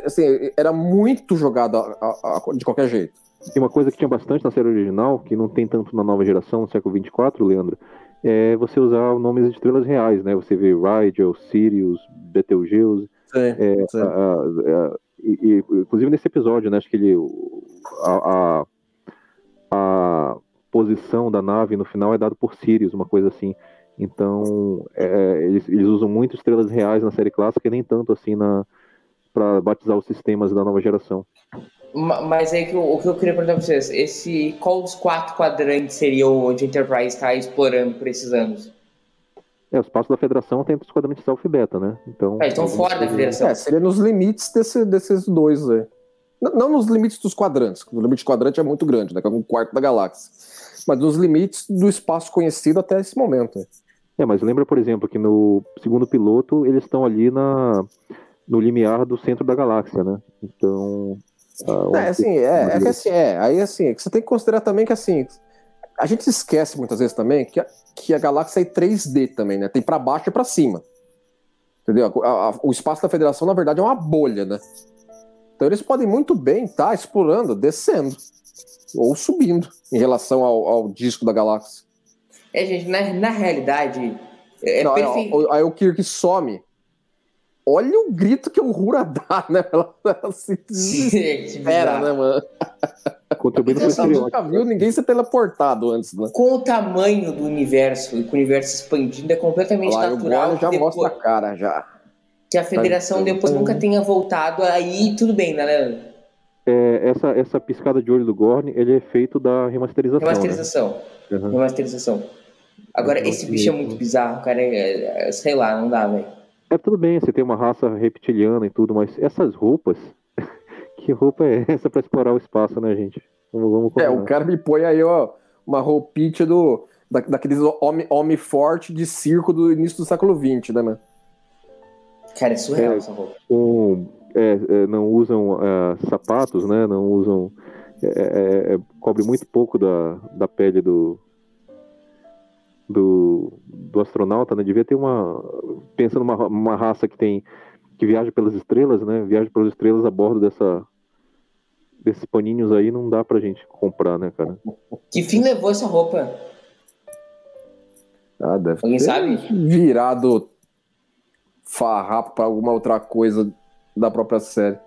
Assim, era muito jogado a, a, a, de qualquer jeito. E uma coisa que tinha bastante na série original, que não tem tanto na nova geração, no século 24, Leandro, é você usar nomes de estrelas reais, né? Você vê Rigel, Sirius, Betelgeuse. Sim, é, sim. A, a, e, e, inclusive nesse episódio, né? Acho que ele. A, a, posição da nave no final é dado por Sirius, uma coisa assim. Então, é, eles, eles, usam muito estrelas reais na série clássica e nem tanto assim na para batizar os sistemas da nova geração. Mas aí o que eu queria perguntar pra vocês, esse qual dos quatro quadrantes seria onde a Enterprise está explorando por esses anos? É, o espaço da federação tem os quadrantes alfa e beta, né? Então, é, estão fora da federação. É, seria nos limites desse, desses dois aí. Não, não, nos limites dos quadrantes, o limite de quadrante é muito grande, né? Que é um quarto da galáxia. Mas nos limites do espaço conhecido até esse momento. É, mas lembra, por exemplo, que no segundo piloto eles estão ali na, no limiar do centro da galáxia, né? Então. Uh, é, assim, é, é que assim, é. Aí assim, você tem que considerar também que assim. A gente esquece muitas vezes também que a, que a galáxia é 3D também, né? Tem para baixo e para cima. Entendeu? A, a, o espaço da federação, na verdade, é uma bolha, né? Então eles podem muito bem estar tá explorando, descendo ou subindo em relação ao, ao disco da galáxia. É, gente, na, na realidade. É Não, perfeito. Aí o Kirk some Olha o grito que o Rura dá, né? Ela, ela se desespera, né, mano? Você nunca viu ninguém ser teleportado antes, né? Com o tamanho do universo e com o universo expandindo, é completamente Lá, natural. O já depois, mostra a cara, já. Que a federação tá, depois nunca tenha voltado, aí tudo bem, né, Leandro? É, essa, essa piscada de olho do Gorn, ele é feito da remasterização. Remasterização. Né? Uhum. Remasterização. Agora, esse bicho é muito bizarro, cara. É, é, sei lá, não dá, velho. É tudo bem, você tem uma raça reptiliana e tudo, mas essas roupas. que roupa é essa para explorar o espaço, né, gente? Vamos, vamos é, o cara me põe aí, ó, uma roupinha do, da, daqueles homem, homem forte de circo do início do século XX, né, mano? Cara, é surreal é, essa roupa. Um, é, é, não usam é, sapatos, né? Não usam. É, cobre muito pouco da, da pele do, do, do astronauta, né? Devia ter uma. Pensando numa uma raça que tem. que viaja pelas estrelas, né? Viaja pelas estrelas a bordo dessa. Desses paninhos aí não dá pra gente comprar, né, cara? Que fim levou essa roupa? Ah, deve Alguém ter sabe? virado farrapo pra alguma outra coisa da própria série.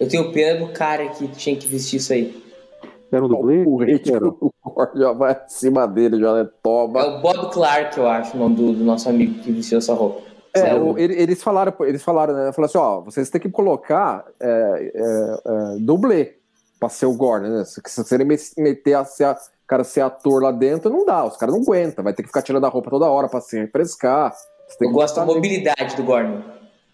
Eu tenho pena do cara que tinha que vestir isso aí. Era um dublê? O ritmo já vai acima dele, já né? toma. É o Bob Clark, eu acho, o nome do, do nosso amigo que vestiu essa roupa. É, o, eles falaram, eles falaram, né? Falaram assim, ó, vocês têm que colocar é, é, é, dublê pra ser o Gordon, né? Se, você meter a ser, cara ser ator lá dentro, não dá, os caras não aguentam, vai ter que ficar tirando a roupa toda hora pra se refrescar. Eu gosto da mobilidade do Gordon.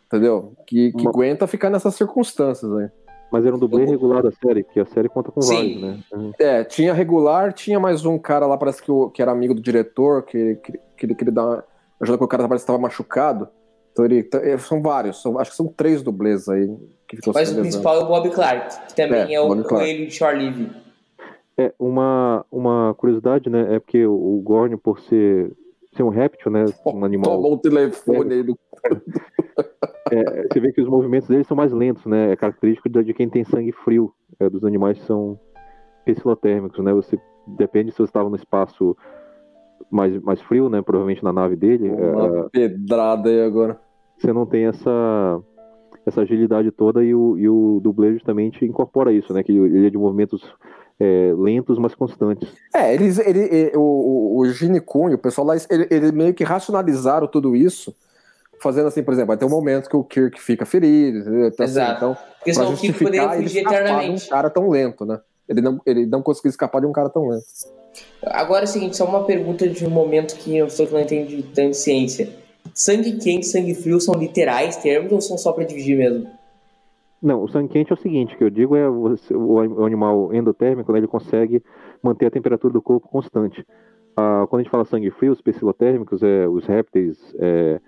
Entendeu? Que, que aguenta ficar nessas circunstâncias aí. Mas era um dublê Eu- regular da série, porque a série conta com Sim. vários, né? Uhum. É, tinha regular, tinha mais um cara lá, parece que, o- que era amigo do diretor, que, que, que ele queria dar uma ajuda que o cara parece que estava machucado. Então ele. é, São vários, são- acho que são três dublês aí que ficam Mas o principal é o Bob Clark, que também É, é, o Bob coelho de Shore Live. É, uma, uma curiosidade, né? É porque o, o Gorn, por ser, ser um réptil, né? Um animal. Tomou o telefone aí do. é, você vê que os movimentos dele são mais lentos, né? É característico de, quem tem sangue frio, é, dos animais que são pecilotérmicos, né? Você depende se você estava no espaço mais, mais frio, né? Provavelmente na nave dele, é, Uma pedrada aí agora. você não tem essa essa agilidade toda e o, e o dublê justamente incorpora isso, né? Que ele é de movimentos é, lentos, mas constantes. É, eles, ele, ele- o, o, Gene e o pessoal lá, ele, ele meio que racionalizaram tudo isso, fazendo assim, por exemplo, vai ter um momento que o Kirk fica ferido, entendeu? Então, assim, Exato. então Porque senão o Kiko poderia justificar ele fugir escapar de um eternamente. cara tão lento, né? Ele não, ele não conseguiu escapar de um cara tão lento. Agora é o seguinte, só uma pergunta de um momento que eu sou que não entende tanto de ciência. Sangue quente e sangue frio são literais termos ou são só pra dividir mesmo? Não, o sangue quente é o seguinte, que eu digo é o animal endotérmico, né, ele consegue manter a temperatura do corpo constante. Ah, quando a gente fala sangue frio, os pecilotérmicos, é, os répteis, é,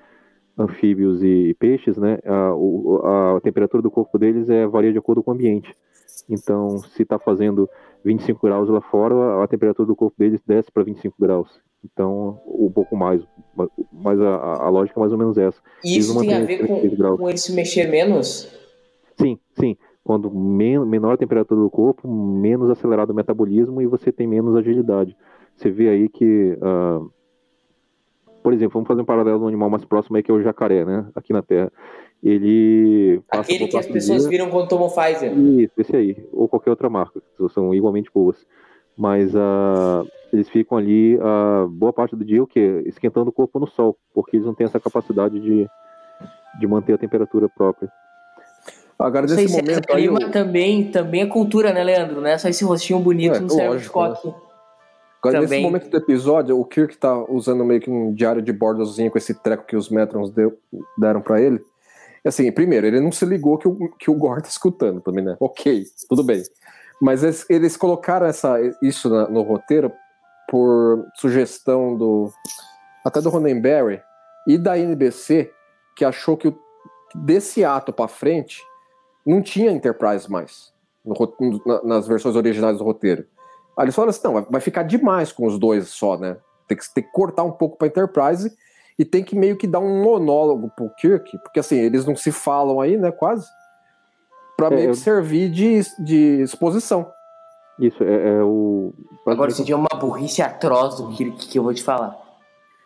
anfíbios e, peixes, né, a, o- a temperatura do corpo deles é, varia de acordo com o ambiente. Então, se está fazendo 25 graus lá fora, a, a temperatura do corpo deles desce para 25 graus. Então, um pouco mais, mas- a, a- lógica é mais ou menos essa. E isso tem a ver com, 36 graus. com ele se mexer menos? Sim, sim. Quando men menor a temperatura do corpo, menos acelerado o metabolismo e você tem menos agilidade. Você vê aí que, ah, por exemplo, vamos fazer um paralelo no animal mais próximo aí que é o jacaré, né? Aqui na Terra. Ele passa Aquele que as pessoas dia- viram quando tomam Pfizer. Isso, esse aí. Ou qualquer outra marca, que são igualmente boas. Mas ah, eles ficam ali ah, boa parte do dia o quê? Esquentando o corpo no sol, porque eles não têm essa capacidade de, de manter a temperatura própria. Agora, Não sei nesse se é momento aí, clima o- também, também é cultura, né, Leandro? Não é só esse rostinho bonito É, no cérebro de lógico, né? Agora nesse também. momento do episódio, o Kirk tá usando meio que um diário de bordozinho com esse treco que os Metrons deu- deram pra ele. Assim, primeiro, ele não se ligou que o, que o Gore tá escutando também, né? Ok, tudo bem. Mas eles, eles colocaram essa, isso na- no roteiro por sugestão do até do Ronenberry e da NBC, que achou que o- desse ato pra frente não tinha Enterprise mais no nas versões originais do roteiro. Aí eles falaram assim: não, vai- ficar demais com os dois só, né? Tem que, tem que cortar um pouco pra Enterprise e tem que meio que dar um monólogo pro Kirk, porque assim, eles não se falam aí, né? Quase. Pra É, meio eu- que servir de, de exposição. Isso, é, é o. Agora seria uma burrice atroz do que, que eu vou te falar.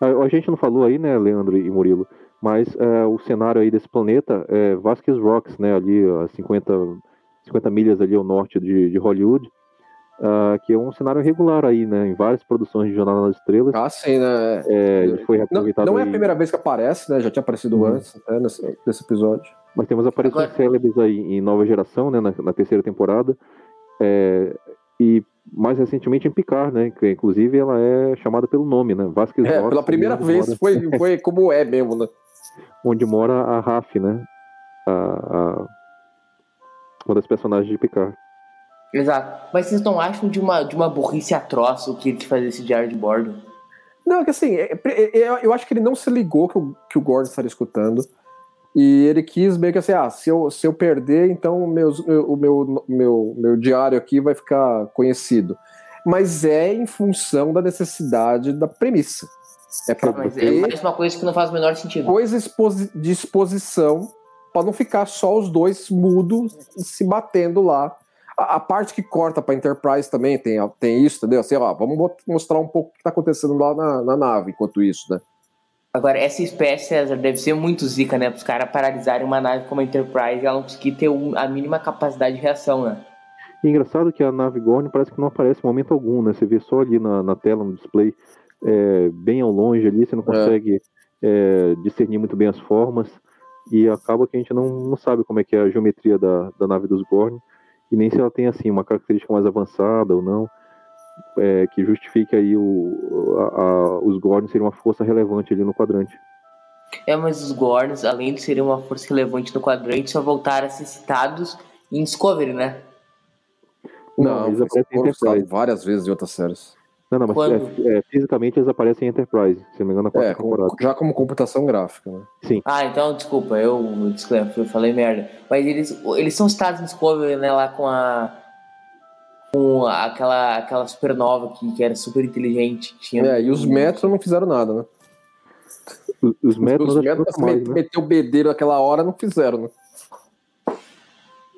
A, a gente não falou aí, né, Leandro e Murilo, mas é, o cenário aí desse planeta é Vasquez Rocks, né, ali a 50, 50 milhas ali ao norte de, de Hollywood, ah, que é um cenário regular aí, né, em várias produções de Jornada nas Estrelas. Ah, sim, né? É, ele foi Não, reaproveitado não é a aí, primeira vez que aparece, né? Já tinha aparecido Uhum. antes, até nesse, nesse episódio. mas temos aparições Agora- célebres aí em Nova Geração, né, na, na terceira temporada, é, e mais recentemente em Picard, né, que inclusive ela é chamada pelo nome, né, Vasquez É, pela primeira vez mora- foi, foi como é mesmo, né? onde mora a Raf, né? A, a- uma das personagens de Picard. Exato. Mas vocês não acham de uma, de uma burrice atroz o que ele fazer esse diário de bordo? Não, é que assim, é- é- é- eu acho que ele não se ligou que o, que o Gordon estaria escutando. E ele quis meio que assim, ah, se eu, se eu perder, então meus, meu- o meu, meu, meu diário aqui vai ficar conhecido. Mas é em função da necessidade da premissa. É pra Mas é mais uma coisa que não faz o menor sentido. coisa de exposição para não ficar só os dois mudos se batendo lá. A, a parte que corta para Enterprise também tem, tem isso, entendeu? Assim, ó, vamos mostrar um pouco o que está acontecendo lá na, na nave enquanto isso, né? Agora, essa espécie César, deve ser muito zica, né? Para os caras paralisarem uma nave como a Enterprise e ela não conseguir ter um- a mínima capacidade de reação, né? E engraçado que a nave Gorn parece que não aparece em momento algum, né? Você vê só ali na, na tela, no display, é, bem ao longe ali, você não consegue é, discernir muito bem as formas. E acaba que a gente não, não sabe como é que é a geometria da, da nave dos Gorn. E nem se ela tem, assim, uma característica mais avançada ou não. é, que justifique aí o, a- a- os Gorn serem uma força relevante ali no quadrante. É, mas os Gorns, além de serem uma força relevante no quadrante, só voltaram a ser citados em Discovery, né? Não, eles aparecem em usado Enterprise. várias vezes em outras séries. Não, não, mas Quando? é, é, fisicamente eles aparecem em Enterprise, se não me engano, na quarta É, com- temporada. já como computação gráfica, né? Ah, então, desculpa, eu, desculpa, eu falei merda. Mas eles, eles são citados em Discovery, né, lá com a. Com aquela, aquela supernova que, que era super inteligente. Tinha É, e os Metro não fizeram nada, né? Os, os Metros os mais, né? meteu o bedelho naquela hora não fizeram, né?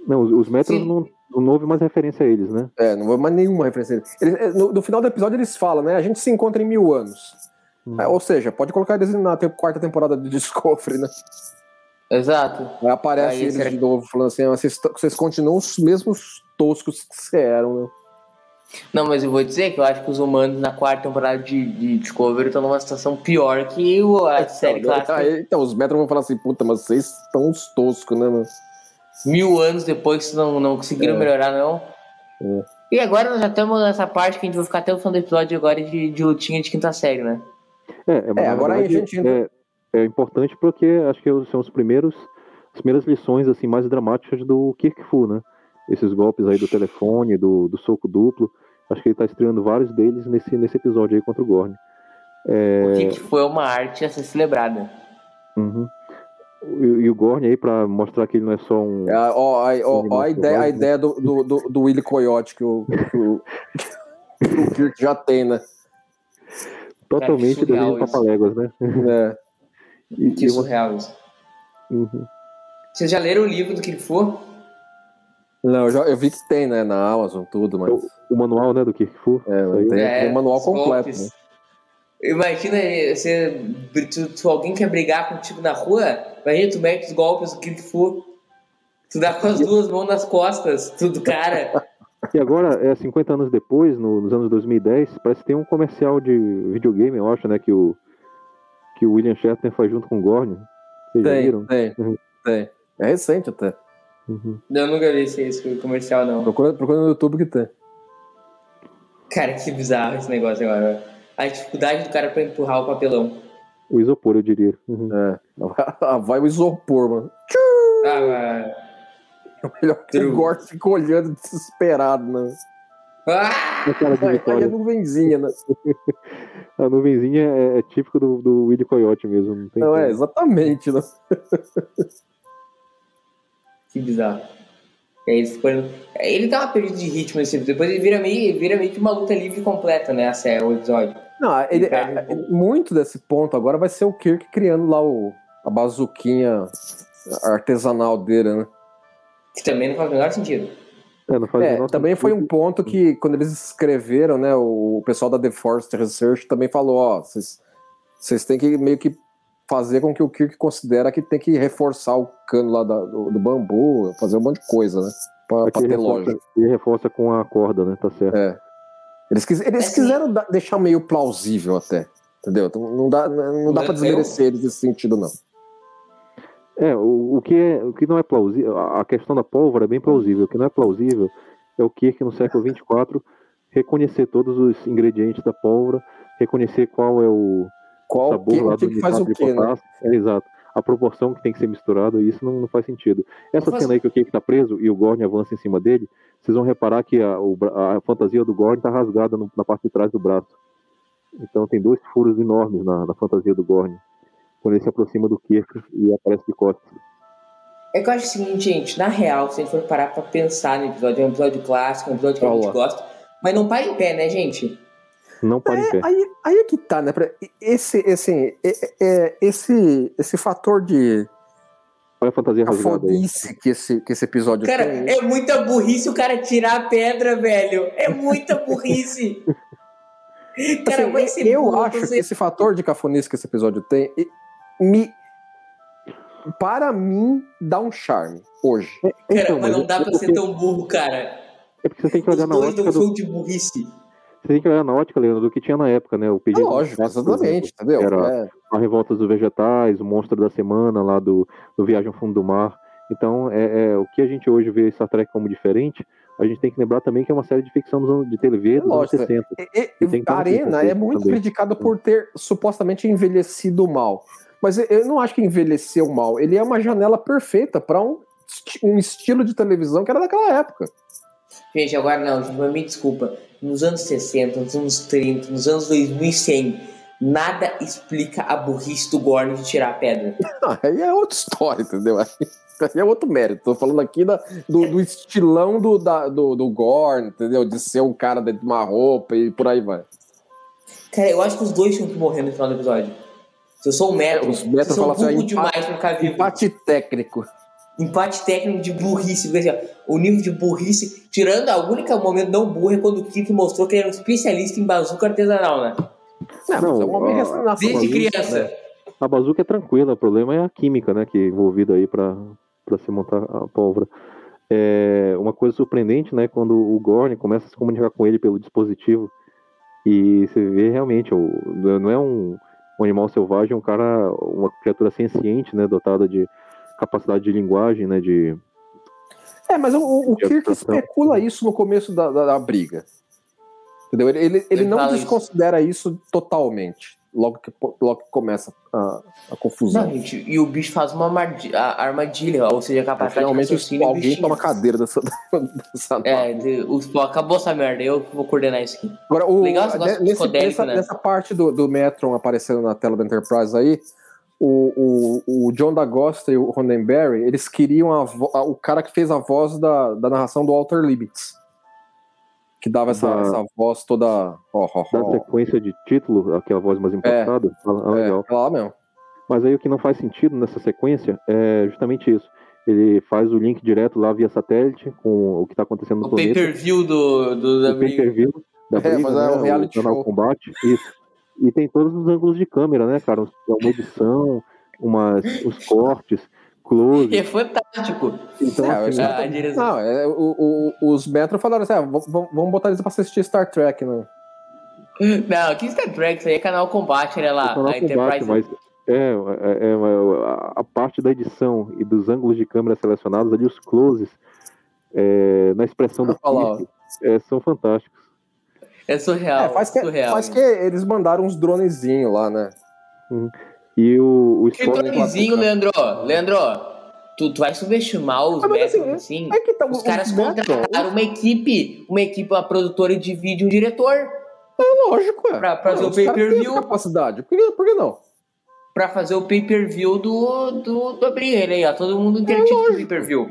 Não, os, os Metros Sim. não, não houve mais referência a eles, né? É, não houve mais nenhuma referência. a ele. Eles- é, no, no final do episódio eles falam, né? A gente se encontra em mil anos. Hum. É, ou seja, pode colocar eles na te- quarta temporada de Discovery, né? Exato. Aí aparece Aí, eles será de novo, falando assim: ah, vocês, vocês continuam os mesmos toscos que você eram, né? Não, mas eu vou dizer que eu acho que os humanos na quarta temporada de, de Discovery estão numa situação pior que o- a série Então, clássica. então, os Metro vão falar assim: puta, mas vocês estão uns toscos, né, mano? Mil anos depois não, não conseguiram É. melhorar, não. É. E agora nós já estamos nessa parte que a gente vai ficar até o final do episódio agora de, de lutinha de quinta série, né? É, é, É, agora aí a gente entra- é, é importante porque acho que são os primeiros, as primeiras lições assim mais dramáticas do Kirk Fu, né? Esses golpes aí do telefone, do, do soco duplo. Acho que ele tá estreando vários deles nesse, nesse episódio aí contra o Gorn. O que, que foi uma arte a ser celebrada. Uhum. E, o Gorn aí pra mostrar que ele não é só um. É, ó, aí, ó, ó a ideia, a né? ideia do, do, do, do Willy Coyote que o, que o, que o Kirk já tem, né? totalmente que desenho de papaléguas, né? É. E, Que surreal isso. Uhum. Vocês já leram o livro do Kirk Fu? Não, eu, já, eu vi que tem, né, na Amazon, tudo, mas. O manual, né, do Kirk Fu. É, tem, É, tem um manual completo. Né? Imagina você, tu, tu- alguém quer brigar contigo na rua, imagina tu mete os golpes do Kirk Fu, tu dá com as duas mãos nas costas, tudo cara. E agora, é 50 anos depois, no- nos anos 2010, parece que tem um comercial de videogame, eu acho, né, que o, que o William Shatner faz junto com o Gorn. Vocês já Tem, viram? tem, Uhum. tem. É recente até. Uhum. Eu nunca vi esse, esse comercial, não. Procura, procura no YouTube que tem. Cara, que bizarro esse negócio agora. A dificuldade do cara pra empurrar o papelão. O isopor, eu diria. Uhum. É. Vai o isopor, mano. Ah, Melhor que o Gort fica olhando desesperado, né? ah! Aí, a nuvenzinha, né? A nuvenzinha é, é típico do, do Willy Coyote mesmo. Não, tem Não, é, exatamente, né? Que bizarro. E aí ele ficou. Ele dá uma perdida de ritmo nesse depois ele vira meio, vira meio que uma luta livre completa, né? A série, o episódio. Não, ele, um é, pouco. muito desse ponto agora vai ser o Kirk criando lá o, a bazuquinha artesanal dele, né? Que também não faz o menor sentido. É, É, também foi um ponto que, quando eles escreveram, né, o pessoal da The Force Research também falou, ó, vocês vocês têm que meio que fazer com que o Kirk considera que tem que reforçar o cano lá da- do, do bambu, fazer um monte de coisa, né, pra, Aqui pra ter reforça, lógica. ele reforça com a corda, né? Tá certo. É. Eles, quis- eles quiseram da- deixar meio plausível até, entendeu? Então, não dá, não dá pra Eu- desmerecer eles nesse sentido, não. É, o, o, que é, o que não é plausível, a a questão da pólvora é bem plausível. O que não é plausível é o Kirk no século 24 reconhecer todos os ingredientes da pólvora, reconhecer qual é o Qual sabor que, lá o que, do que faz o quê, né? potássio. É, exato. A proporção que tem que ser misturada, isso não, não faz sentido. Essa faz- cena aí que o Kirk tá preso e o Gorn avança em cima dele, vocês vão reparar que a, o a fantasia do Gorn tá rasgada no- na parte de trás do braço. Então tem dois furos enormes na, na fantasia do Gorn. Quando ele se aproxima do Kirk e aparece de costas. É que eu acho o seguinte, gente, na real, se a gente for parar pra pensar no episódio, é um episódio clássico, é um episódio que a gente gosta, mas não para em pé, né, gente? Não para em pé. Aí, aí é que tá, né? Esse, esse, é- é- esse, esse fator de Olha a fantasia rasgada aí. cafonice que esse, que esse episódio Cara, tem. é muita burrice o cara tirar a pedra, velho. É muita burrice. Cara, Assim, vai ser eu burro, acho você- que esse fator de cafonice que esse episódio tem me para mim dá um charme hoje. Cara, Então, mas não dá é pra porque- ser tão burro, cara. É porque você tem que Os olhar na dois ótica não do, são de burrice. Você tem que olhar na ótica, Leandro, do que tinha na época, né? O É pedido lógico, exatamente, entendeu? Era- É, a revolta dos vegetais, o monstro da semana lá do, do Viagem ao Fundo do Mar. Então, é, é, o que a gente hoje vê Star Trek como diferente, a gente tem que lembrar também que é uma série de ficção dos anos, de TV dos anos lógico. 60. E- e- E tem a Arena é muito também. criticada por ter supostamente envelhecido mal. Mas eu- eu não acho que envelheceu mal. Ele é uma janela perfeita para um um estilo de televisão que era daquela época. Gente, agora não, me desculpa. Nos anos 60, nos anos 30, nos anos 2100, nada explica a burrice do Gorn de tirar a pedra. aí é outra história, entendeu? Aí é outro mérito. Tô falando aqui da, do, do, estilão do, da, do, do Gorn, entendeu? De ser um cara dentro de uma roupa e por aí vai. Cara, eu acho que os dois tinham que morrer no final do episódio. Se eu sou o Metro, os metros são assim, demais pra ficar vivo. Empate técnico. Empate técnico de burrice. Porque, assim, o nível de burrice, tirando a única momento não burro é quando o Kirk mostrou que ele era um especialista em bazuca artesanal, né? Não, não é um homem Desde criança. Né? A bazuca é tranquila, o problema é a química, né, que é envolvida aí para se montar a pólvora. É uma coisa surpreendente, né, quando o Gorn começa a se comunicar com ele pelo dispositivo e você vê realmente, não é um, um animal selvagem, é um cara, uma criatura senciente, né, dotada de capacidade de linguagem, né, de... É, mas o, o Kirk especula isso no começo da, da, da briga. Entendeu? Ele, ele, ele não desconsidera isso. isso totalmente logo que, logo que começa a, a confusão. Não, gente, e o bicho faz uma armadilha, ou seja, capaz de Finalmente alguém toma cadeira dessa, dessa É, de, o, acabou essa merda, eu vou coordenar isso aqui. Agora, o, Legal, nesse, nessa, né? nessa parte do, do Metron aparecendo na tela da Enterprise aí, o, o, o John D'Agosta e o Roddenberry, eles queriam a, a, o cara que fez a voz da, da narração do Walter Liebitz que dava essa, da, essa voz toda. Oh, oh, oh. Da sequência de título, aquela voz mais impactada. É, ah, legal. É, lá mesmo. Mas aí o que não faz sentido nessa sequência é justamente isso. Ele faz o link direto lá via satélite com o que está acontecendo no o planeta. O pay-per-view do, do, da o pay-per-view da é, briga, é, né? um reality o show. combate. Isso. E tem todos os ângulos de câmera, né, cara? Uma edição, umas, os cortes close. é fantástico. Então, é, assim, a, direção... não, é, o, o, os Metro falaram assim: ah, vamos botar eles pra assistir Star Trek, né? Não, que Star Trek? Isso aí é canal Combate, né? Lá, é canal Combate, mas é, é, é, a parte da edição e dos ângulos de câmera selecionados ali, os closes, é, na expressão do clipe, é, são fantásticos. É surreal. É, faz, que, surreal, faz que eles mandaram uns dronezinhos lá, né? Uhum. E o, o Que dronezinho, Leandro? Leandro, tu, tu vai subestimar os mas, métodos assim? É que tá, os caras contrataram uma equipe, uma equipe, uma produtora de vídeo, um diretor. É lógico, é. Pra, pra fazer o pay-per-view. capacidade. Por que, por que não? Pra fazer o pay-per-view do, do, do Abril aí, ó. Todo mundo intertido é pay-per-view.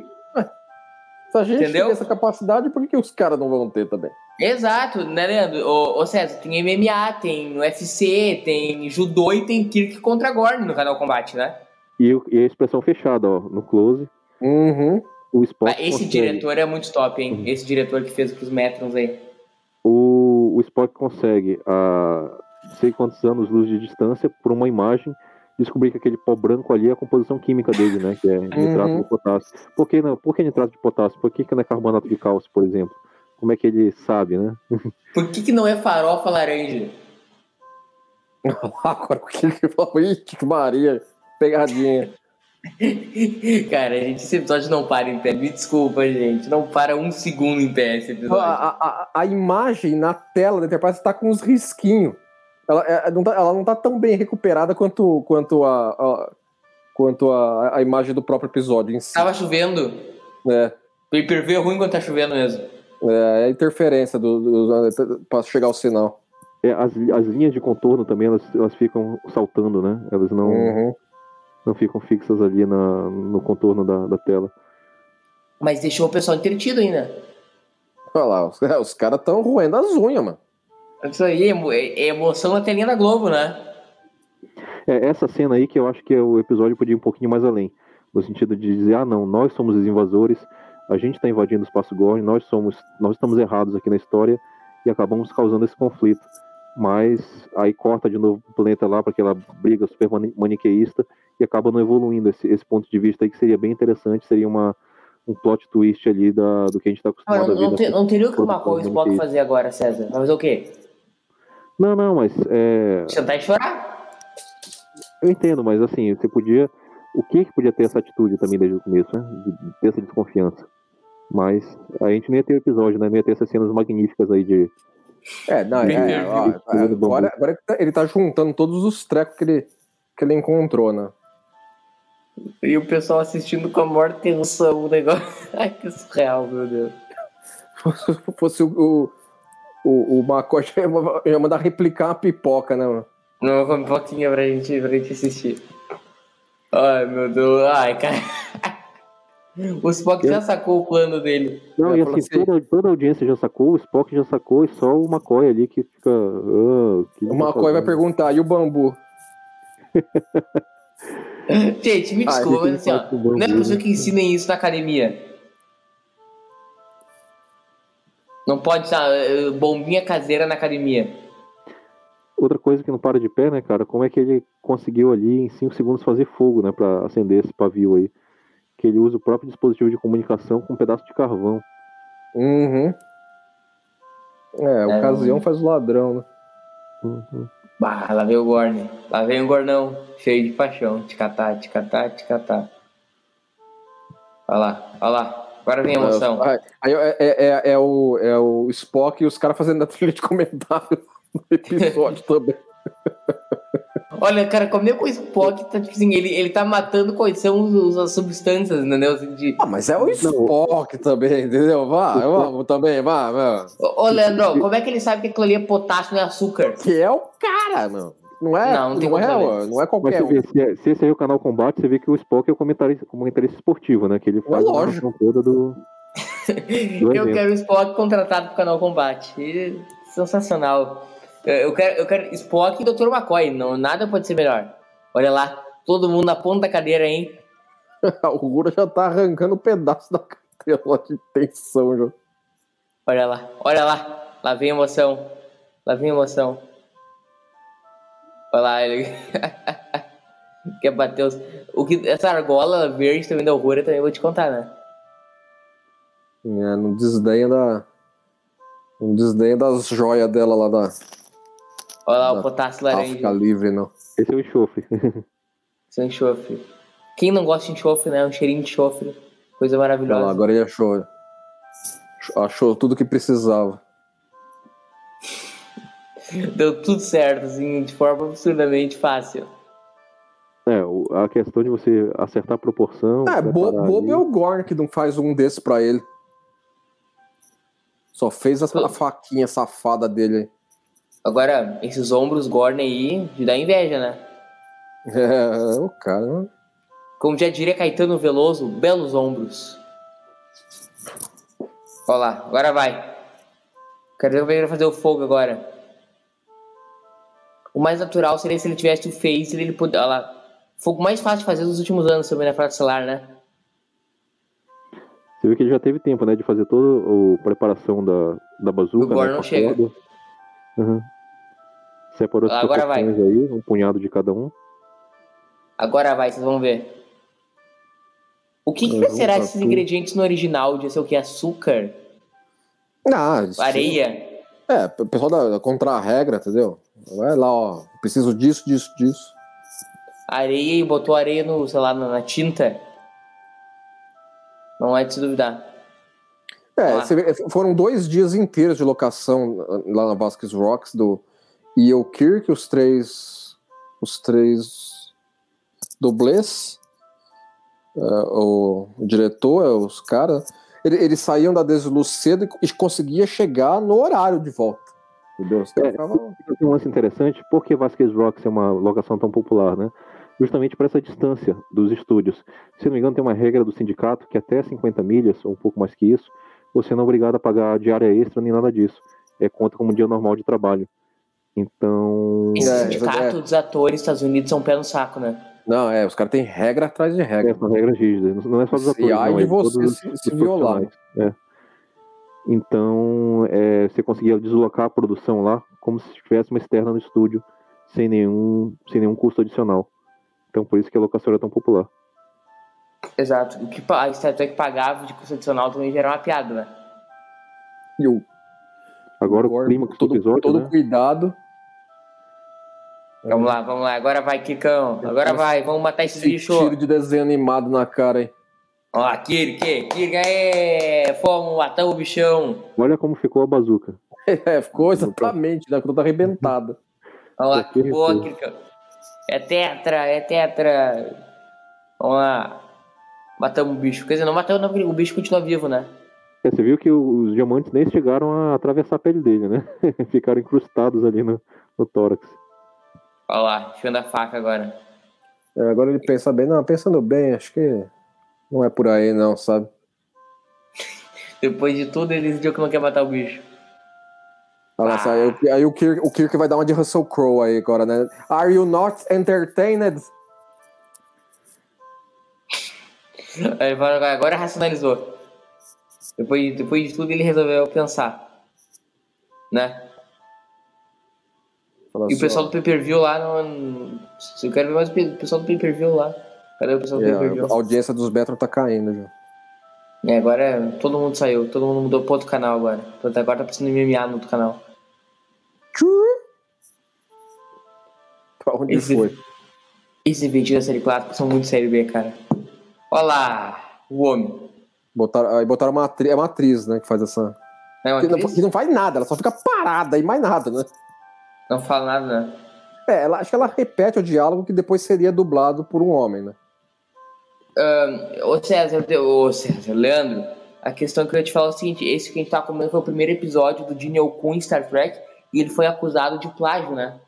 Se a gente Entendeu? tem essa capacidade, por que, que os caras não vão ter também? Exato, né, Leandro? Ô, ô César, tem MMA, tem UFC, tem judô e tem Kirk contra Gorn no canal Combate, né? E, e a expressão fechada, ó, no close. Uhum. O Spock Esse consegue... diretor é muito top, hein? Uhum. Esse diretor que fez os Metrons aí. O, o Spock consegue, a sei quantos anos luz de distância, por uma imagem, descobrir que aquele pó branco ali é a composição química dele, né? Que é nitrato uhum. de potássio. Por que, não, por que nitrato de potássio? Por que, que não é carbonato de cálcio, por exemplo? Como é que ele sabe, né? Por que, que não é farofa laranja? Agora o que ele falou? Ixi, Maria, pegadinha. Cara, a gente, esse episódio não para em pé. Me desculpa, gente. Não para um segundo em pé esse episódio. A, a, a imagem na tela da Enterprise está com uns risquinhos. Ela, é, não tá, ela não tá tão bem recuperada quanto, quanto, a, a quanto a, a imagem do próprio episódio em si. Tava chovendo. É. Pay per view é ruim quando tá chovendo mesmo. É, é a interferência do, do, do para chegar ao sinal. É, as, as linhas de contorno também elas, elas ficam saltando, né? Elas não, uhum. não ficam fixas ali na, no contorno da, da tela. Mas deixou o pessoal entretido ainda. Olha lá, os, é, os caras estão roendo as unhas, mano. Isso aí, é, é emoção na telinha da Globo, né? É, essa cena aí que eu acho que o episódio podia ir um pouquinho mais além. No sentido de dizer, ah não, nós somos os invasores, a gente está invadindo o espaço Gorn, nós somos, nós estamos errados aqui na história e acabamos causando esse conflito. Mas aí corta de novo o planeta lá para aquela briga super maniqueísta e acaba não evoluindo esse, esse ponto de vista aí que seria bem interessante, seria uma um plot twist ali da, do que a gente está acostumado não, a ver. Não, não teria o que uma coisa Spock fazer agora, César. Vai fazer o quê? Não, não, mas. É... Sentar e chorar? Eu entendo, mas assim, você podia. O que que podia ter essa atitude também desde o começo, né? De ter essa desconfiança. Mas a gente nem ia ter episódio, né? Não ia ter essas cenas magníficas aí de. É, não, é, é, ó, agora, agora ele tá juntando todos os trecos que ele, que ele encontrou, né? E o pessoal assistindo com a maior tensão o negócio. Ai, que surreal, meu Deus. Se fosse o, o, o já ia- mandar replicar uma pipoca, né, mano? Não, uma pipoquinha pra gente, pra gente assistir. Ai, meu Deus. Ai, cara. O Spock já sacou o plano dele. Não, Eu e assim, assim- toda, toda a audiência já sacou, o Spock já sacou, e só o McCoy ali que fica. ah, que O McCoy vai perguntar, e o bambu? Gente, me Ah, desculpa, mas assim, ó, bambu, não é possível né? que ensinem isso na academia. Não pode estar eh, bombinha caseira na academia. Outra coisa que não para de pé, né, cara? Como é que ele conseguiu ali em 5 segundos fazer fogo, né, pra acender esse pavio aí? Que ele usa o próprio dispositivo de comunicação com um pedaço de carvão. Uhum. É, É, ocasião faz o ladrão, né? Uhum. Bah, lá vem o Gorne. Lá vem o Gornão, cheio de paixão. Catar, te catar. Olha lá, olha lá. Agora vem a emoção. É, é, é, é o, é o Spock e os caras fazendo a trilha de comentário no episódio também. Olha, cara, como é que o Spock tá, tipo assim, ele, ele tá matando quais são os- as substâncias, entendeu? Assim, de... Ah, mas é o Spock também, entendeu? Vá, vamos também, vá, vá. Ô, Leandro, como é que ele sabe que aquilo ali é potássio, não é açúcar? Que é o cara, não. Não é, Não, não, não tem é, não é Mas qualquer você um. vê, se, é- se esse aí é o canal Combate, você vê que o Spock é o comentarista, comentarista esportivo, né? Que ele faz a lógico. narração toda do. Eu evento. quero o Spock contratado pro canal Combate. E- sensacional. Eu quero, eu quero Spock e Dr. McCoy. Não, nada pode ser melhor. Olha lá, todo mundo na ponta da cadeira, hein? o Gura já tá arrancando um pedaço da cartela de tensão, já. Olha lá, olha lá. Lá vem emoção. Lá vem emoção. Olha lá, ele. Quer bater os. O que, essa argola verde também da horror, eu também vou te contar, né? É, não desdenha da. Não desdenha das joias dela lá da Olha lá Da o potássio laranja. Livre, não. Esse é o enxofre. Sem enxofre. Quem não gosta de enxofre, né? Um cheirinho de enxofre. Coisa Olha lá, maravilhosa. agora ele achou. Achou tudo que precisava. Deu tudo certo, assim, de forma absurdamente fácil. É, o- a questão de você acertar a proporção. É, bo bobo ali. é o Gorn que não faz um desse pra ele. Só fez a, Pô. a faquinha safada dele aí. Agora, esses ombros Gorn aí, de dar inveja, né? É, o cara. Como já diria Caetano Veloso, belos ombros. Olha lá, agora vai. Quero ver como ele vai fazer o fogo agora. O mais natural seria se ele tivesse o Face, ele poder. Olha lá. Fogo mais fácil de fazer nos últimos anos sobre a frota celular, né? Você vê que ele já teve tempo, né, de fazer toda a preparação da, da bazuca. O Gorn né, não chega. corda. Uhum. Separou as Agora vai. aí, um punhado de cada um. Agora vai, vocês vão ver. O que, que Uhum, será tá desses tudo. ingredientes no original? De ser o que? Açúcar? Ah, Areia? É, o pessoal da, da contra-regra, entendeu? Vai lá, ó. Preciso disso, disso, disso. Areia e botou areia no, sei lá, na, na tinta? Não é de se duvidar. É, Ah. você vê, foram dois dias inteiros de locação lá na Vasquez Rocks do Ian Kirk, os três. Os três dublês. é, o, o diretor, é, os caras. Ele- Eles saíam da Desiluz cedo e, e conseguia chegar no horário de volta. Entendeu? Os É, ficavam- Tem um lance interessante, por que Vasquez Rocks é uma locação tão popular, né? Justamente por essa distância dos estúdios. Se não me engano, tem uma regra do sindicato que até 50 milhas, ou um pouco mais que isso, você não é obrigado a pagar diária extra nem nada disso. É conta como um dia normal de trabalho. Então. Esse É, sindicato é. dos atores dos Estados Unidos são um pé no saco, né? Não, é, os caras têm regra atrás de regra. É, são regras rígidas. Não é só dos E atores, ai não, de é você se- se violar. É. Então, é, você conseguia deslocar a produção lá como se tivesse uma externa no estúdio, sem nenhum, sem nenhum custo adicional. Então, por isso que a locação era tão popular. Exato. O que a Star Trek pagava de custo adicional também já era uma piada, né? E o Agora, o clímax do todo, episódio, todo né? cuidado. Vamos lá, vamos lá. Agora vai, Kikão. Agora vai. Vamos matar esse Esse bicho. tiro de desenho animado na cara, hein? Ó Kirk, Kirk, aê! Fomos, matamos o bichão. Olha como ficou a bazuca. É, ficou exatamente, né? Toda arrebentada. Olha lá, boa, Kirk. Kirkão. É tetra, é tetra. Vamos lá. Matamos o bicho. Quer dizer, não matamos, não, o bicho continua vivo, né? É, você viu que os diamantes nem chegaram a atravessar a pele dele, né? Ficaram incrustados ali no, no tórax. Olha lá, enfiando a faca agora. É, agora ele pensa bem, não, pensando bem, acho que não é por aí não, sabe? Depois de tudo, ele decidiu que não quer matar o bicho. Olha lá, aí, aí o, Kirk, o Kirk vai dar uma de Russell Crowe aí agora, né? Are you not entertained? Aí ele fala, agora racionalizou. Depois, depois de tudo, ele resolveu pensar. Né? Fala E o pessoal do pay-per-view lá não. Eu quero ver mais o pe- o pessoal do pay-per-view lá. Cadê o pessoal do é, pay-per-view? a audiência dos Betron tá caindo já. É, agora todo mundo saiu, todo mundo mudou pro outro canal agora. Portanto, agora tá precisando de MMA no outro canal. Pra onde Esse- foi? Esses vídeos da série 4 são muito série B, cara. Olha lá, o homem. Botaram, aí botaram uma atriz, é uma atriz, né, que faz essa... Não é uma Que não, atriz? que não faz nada, ela só fica parada e mais nada, né? Não fala nada, né? É, ela, acho que ela repete o diálogo que depois seria dublado por um homem, né? Ô César, ô César, Leandro, a questão que eu ia te falar é o seguinte: esse que a gente tá comendo foi o primeiro episódio do Gene Okun em Star Trek e ele foi acusado de plágio, né?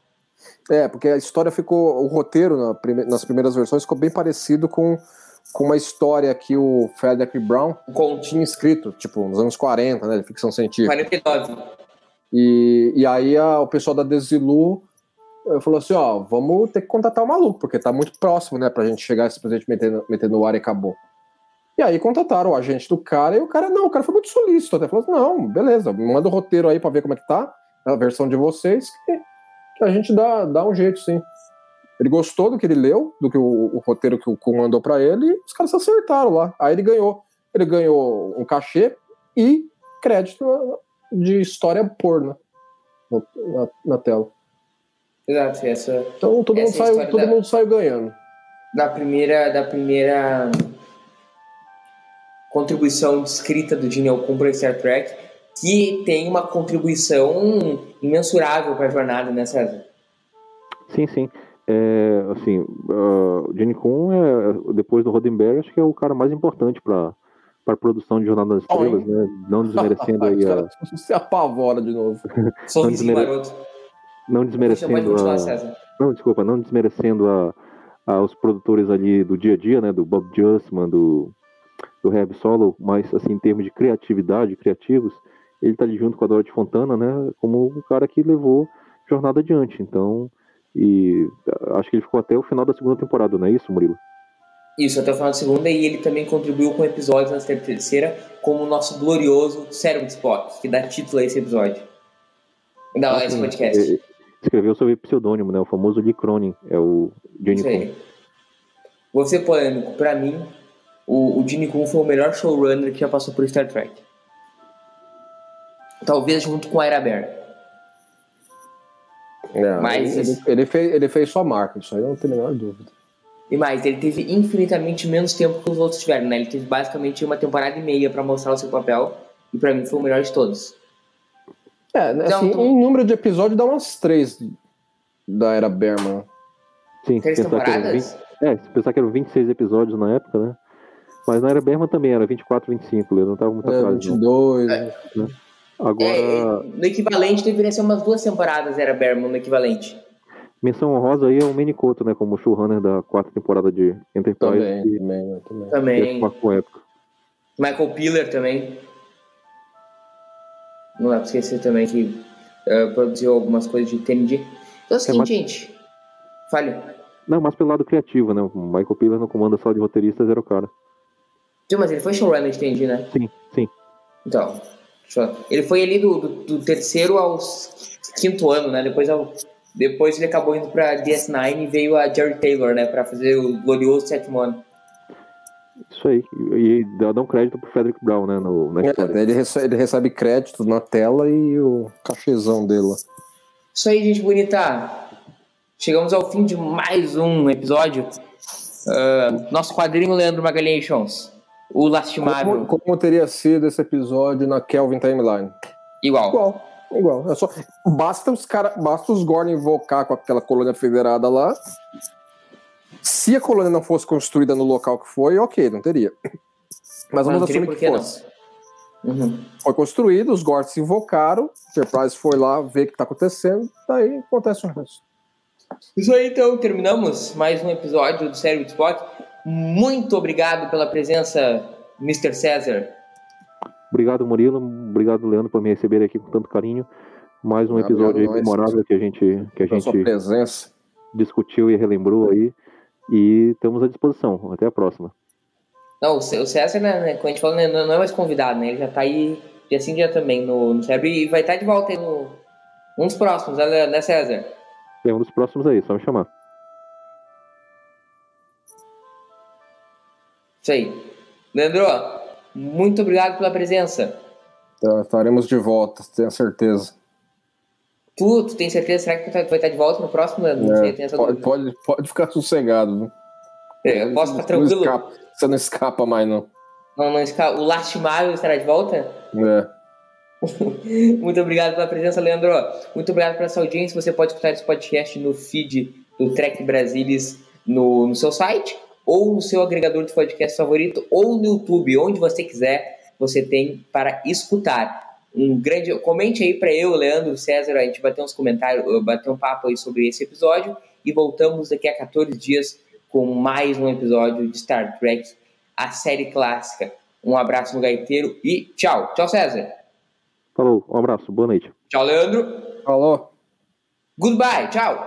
É, porque a história ficou. O roteiro na prime- nas primeiras versões ficou bem parecido com, com uma história que o Frederick Brown tinha escrito, tipo, nos anos 40, né? De ficção científica. 49. E, e aí a- o pessoal da Desilu eh, falou assim: ó, vamos ter que contratar o maluco, porque tá muito próximo, né? Pra gente chegar simplesmente meter, meter no ar e acabou. E aí contrataram o agente do cara, e o cara, não, o cara foi muito solícito, até falou assim, não, beleza, manda o roteiro aí pra ver como é que tá, a versão de vocês, que, que a gente dá, dá um jeito, sim. Ele gostou do que ele leu, do que o, o roteiro que o Kuhn mandou pra ele, e os caras se acertaram lá. Aí ele ganhou. Ele ganhou um cachê e crédito de história porno no- na, na tela. Exato, essa. Então todo, Essa mundo, é a saiu, todo da- mundo saiu ganhando. Da primeira. Da primeira. Contribuição escrita do Gene Okun para Star Trek, que tem uma contribuição imensurável para a jornada, né, César? Sim, sim. É, assim, uh, o Gene Kun, é, depois do Roddenberry, acho que é o cara mais importante para a produção de Jornada das Oh, Estrelas, né? Não desmerecendo aí a, se apavora de novo. Maroto. não Você pode desmerecendo a, não, desculpa, não desmerecendo a, a- os produtores ali do dia a dia, né? Do Bob Justman, do do Reb Solo, mas assim em termos de criatividade, criativos, ele tá ali junto com a Dorothy Fontana, né? Como o cara que levou Jornada adiante. Então, e acho que ele ficou até o final da segunda temporada, não é isso, Murilo? Isso, até o final da segunda, e ele também contribuiu com episódios na terceira, como o nosso glorioso Cérebro de Spock, que dá título a esse episódio. Dá a esse podcast. ele Escreveu sob pseudônimo, né? O famoso Lee Cronin, é o Gene aí. Vou ser polêmico. Pra mim, o, o Gene Kun foi o melhor showrunner que já passou por Star Trek. Talvez junto com a Ira Bear. É, Mas- ele, ele fez, ele fez sua marca, isso aí eu não tenho a menor dúvida. E mais, ele teve infinitamente menos tempo que os outros tiveram, né? Ele teve basicamente uma temporada e meia pra mostrar o seu papel. E pra mim foi o melhor de todos. É, né, Então, assim, tu- em número de episódios dá umas três da era Berman. Sim, Três se pensar que eram temporadas? 20, é, se pensar que eram 26 episódios na época, né? Mas na era Berman também era 24, 25, ele não tava muito É, atrás. não. 22. Agora, É, no equivalente deveria ser umas duas temporadas, era Berman no equivalente. menção honrosa aí é o Manny Couto, né? Como showrunner da quarta temporada de Enterprise. Também, que- também, também. época. Michael Piller também. Não dá pra esquecer também que eh, produziu algumas coisas de TNG. Então é o seguinte, mas- gente. Fale. Não, mas pelo lado criativo, né? O Michael Piller no comando só de roteiristas era o cara. Sim, mas ele foi showrunner de TNG, né? Sim, sim. Então. Ele foi ali do, do, do terceiro ao quinto ano, né? Depois, ao, depois ele acabou indo pra DS9 e veio a Jerry Taylor, né? Pra fazer o glorioso sétimo ano. Isso aí. E, e dá, dá um crédito pro Frederick Brown, né? No, na história. É, ele, recebe, ele recebe crédito na tela e o cachezão dele lá. Isso aí, gente bonita. Chegamos ao fim de mais um episódio. Ah, nosso quadrinho Leandro Magalhães. O lastimável. Como, como teria sido esse episódio na Kelvin Timeline? Igual. Igual, igual. É só, basta os cara, basta os Gorn invocar com aquela colônia federada lá Se a colônia não fosse construída no local que foi, ok, não teria. Mas vamos assumir que fosse. Uhum. Foi construído, os Gorts se invocaram, Enterprise foi lá ver o que está acontecendo, daí acontece o resto. Isso aí, então, terminamos mais um episódio do Série Spot. Muito obrigado pela presença, Mr. César. Obrigado, Murilo. Obrigado, Leandro, por me receber aqui com tanto carinho. Mais um episódio aí memorável que a gente, que a gente discutiu e relembrou aí. E estamos à disposição. Até a próxima. Não, o César, né, né, como a gente falou, né, não é mais convidado, né? Ele já tá aí dia sim dia também no, no Cérebro e vai estar de volta aí no, um dos próximos, né, né, César? É um dos próximos aí, só me chamar. Isso aí. Leandro, muito obrigado pela presença. Então, estaremos de volta, tenho certeza. Tu, tu tem certeza? Será que tu vai estar de volta no próximo? Não é, pode, pode, pode, ficar sossegado. É, eu posso ficar tranquilo. Não escapa, você não escapa mais, não. Não, não escapa. O lastimável estará de volta? É. Muito obrigado pela presença, Leandro. Muito obrigado pela sua audiência. Você pode escutar esse podcast no feed do Trek Brasilis no, no seu site, ou no seu agregador de podcast favorito, ou no YouTube, onde você quiser, você tem para escutar. Um grande. Comente aí para eu, Leandro, César, a gente bater uns comentários, bater um papo aí sobre esse episódio e voltamos daqui a 14 dias com mais um episódio de Star Trek, a série clássica. Um abraço no gaiteiro e tchau. Tchau, César. Falou, um abraço, boa noite. Tchau, Leandro. Falou. Goodbye, tchau.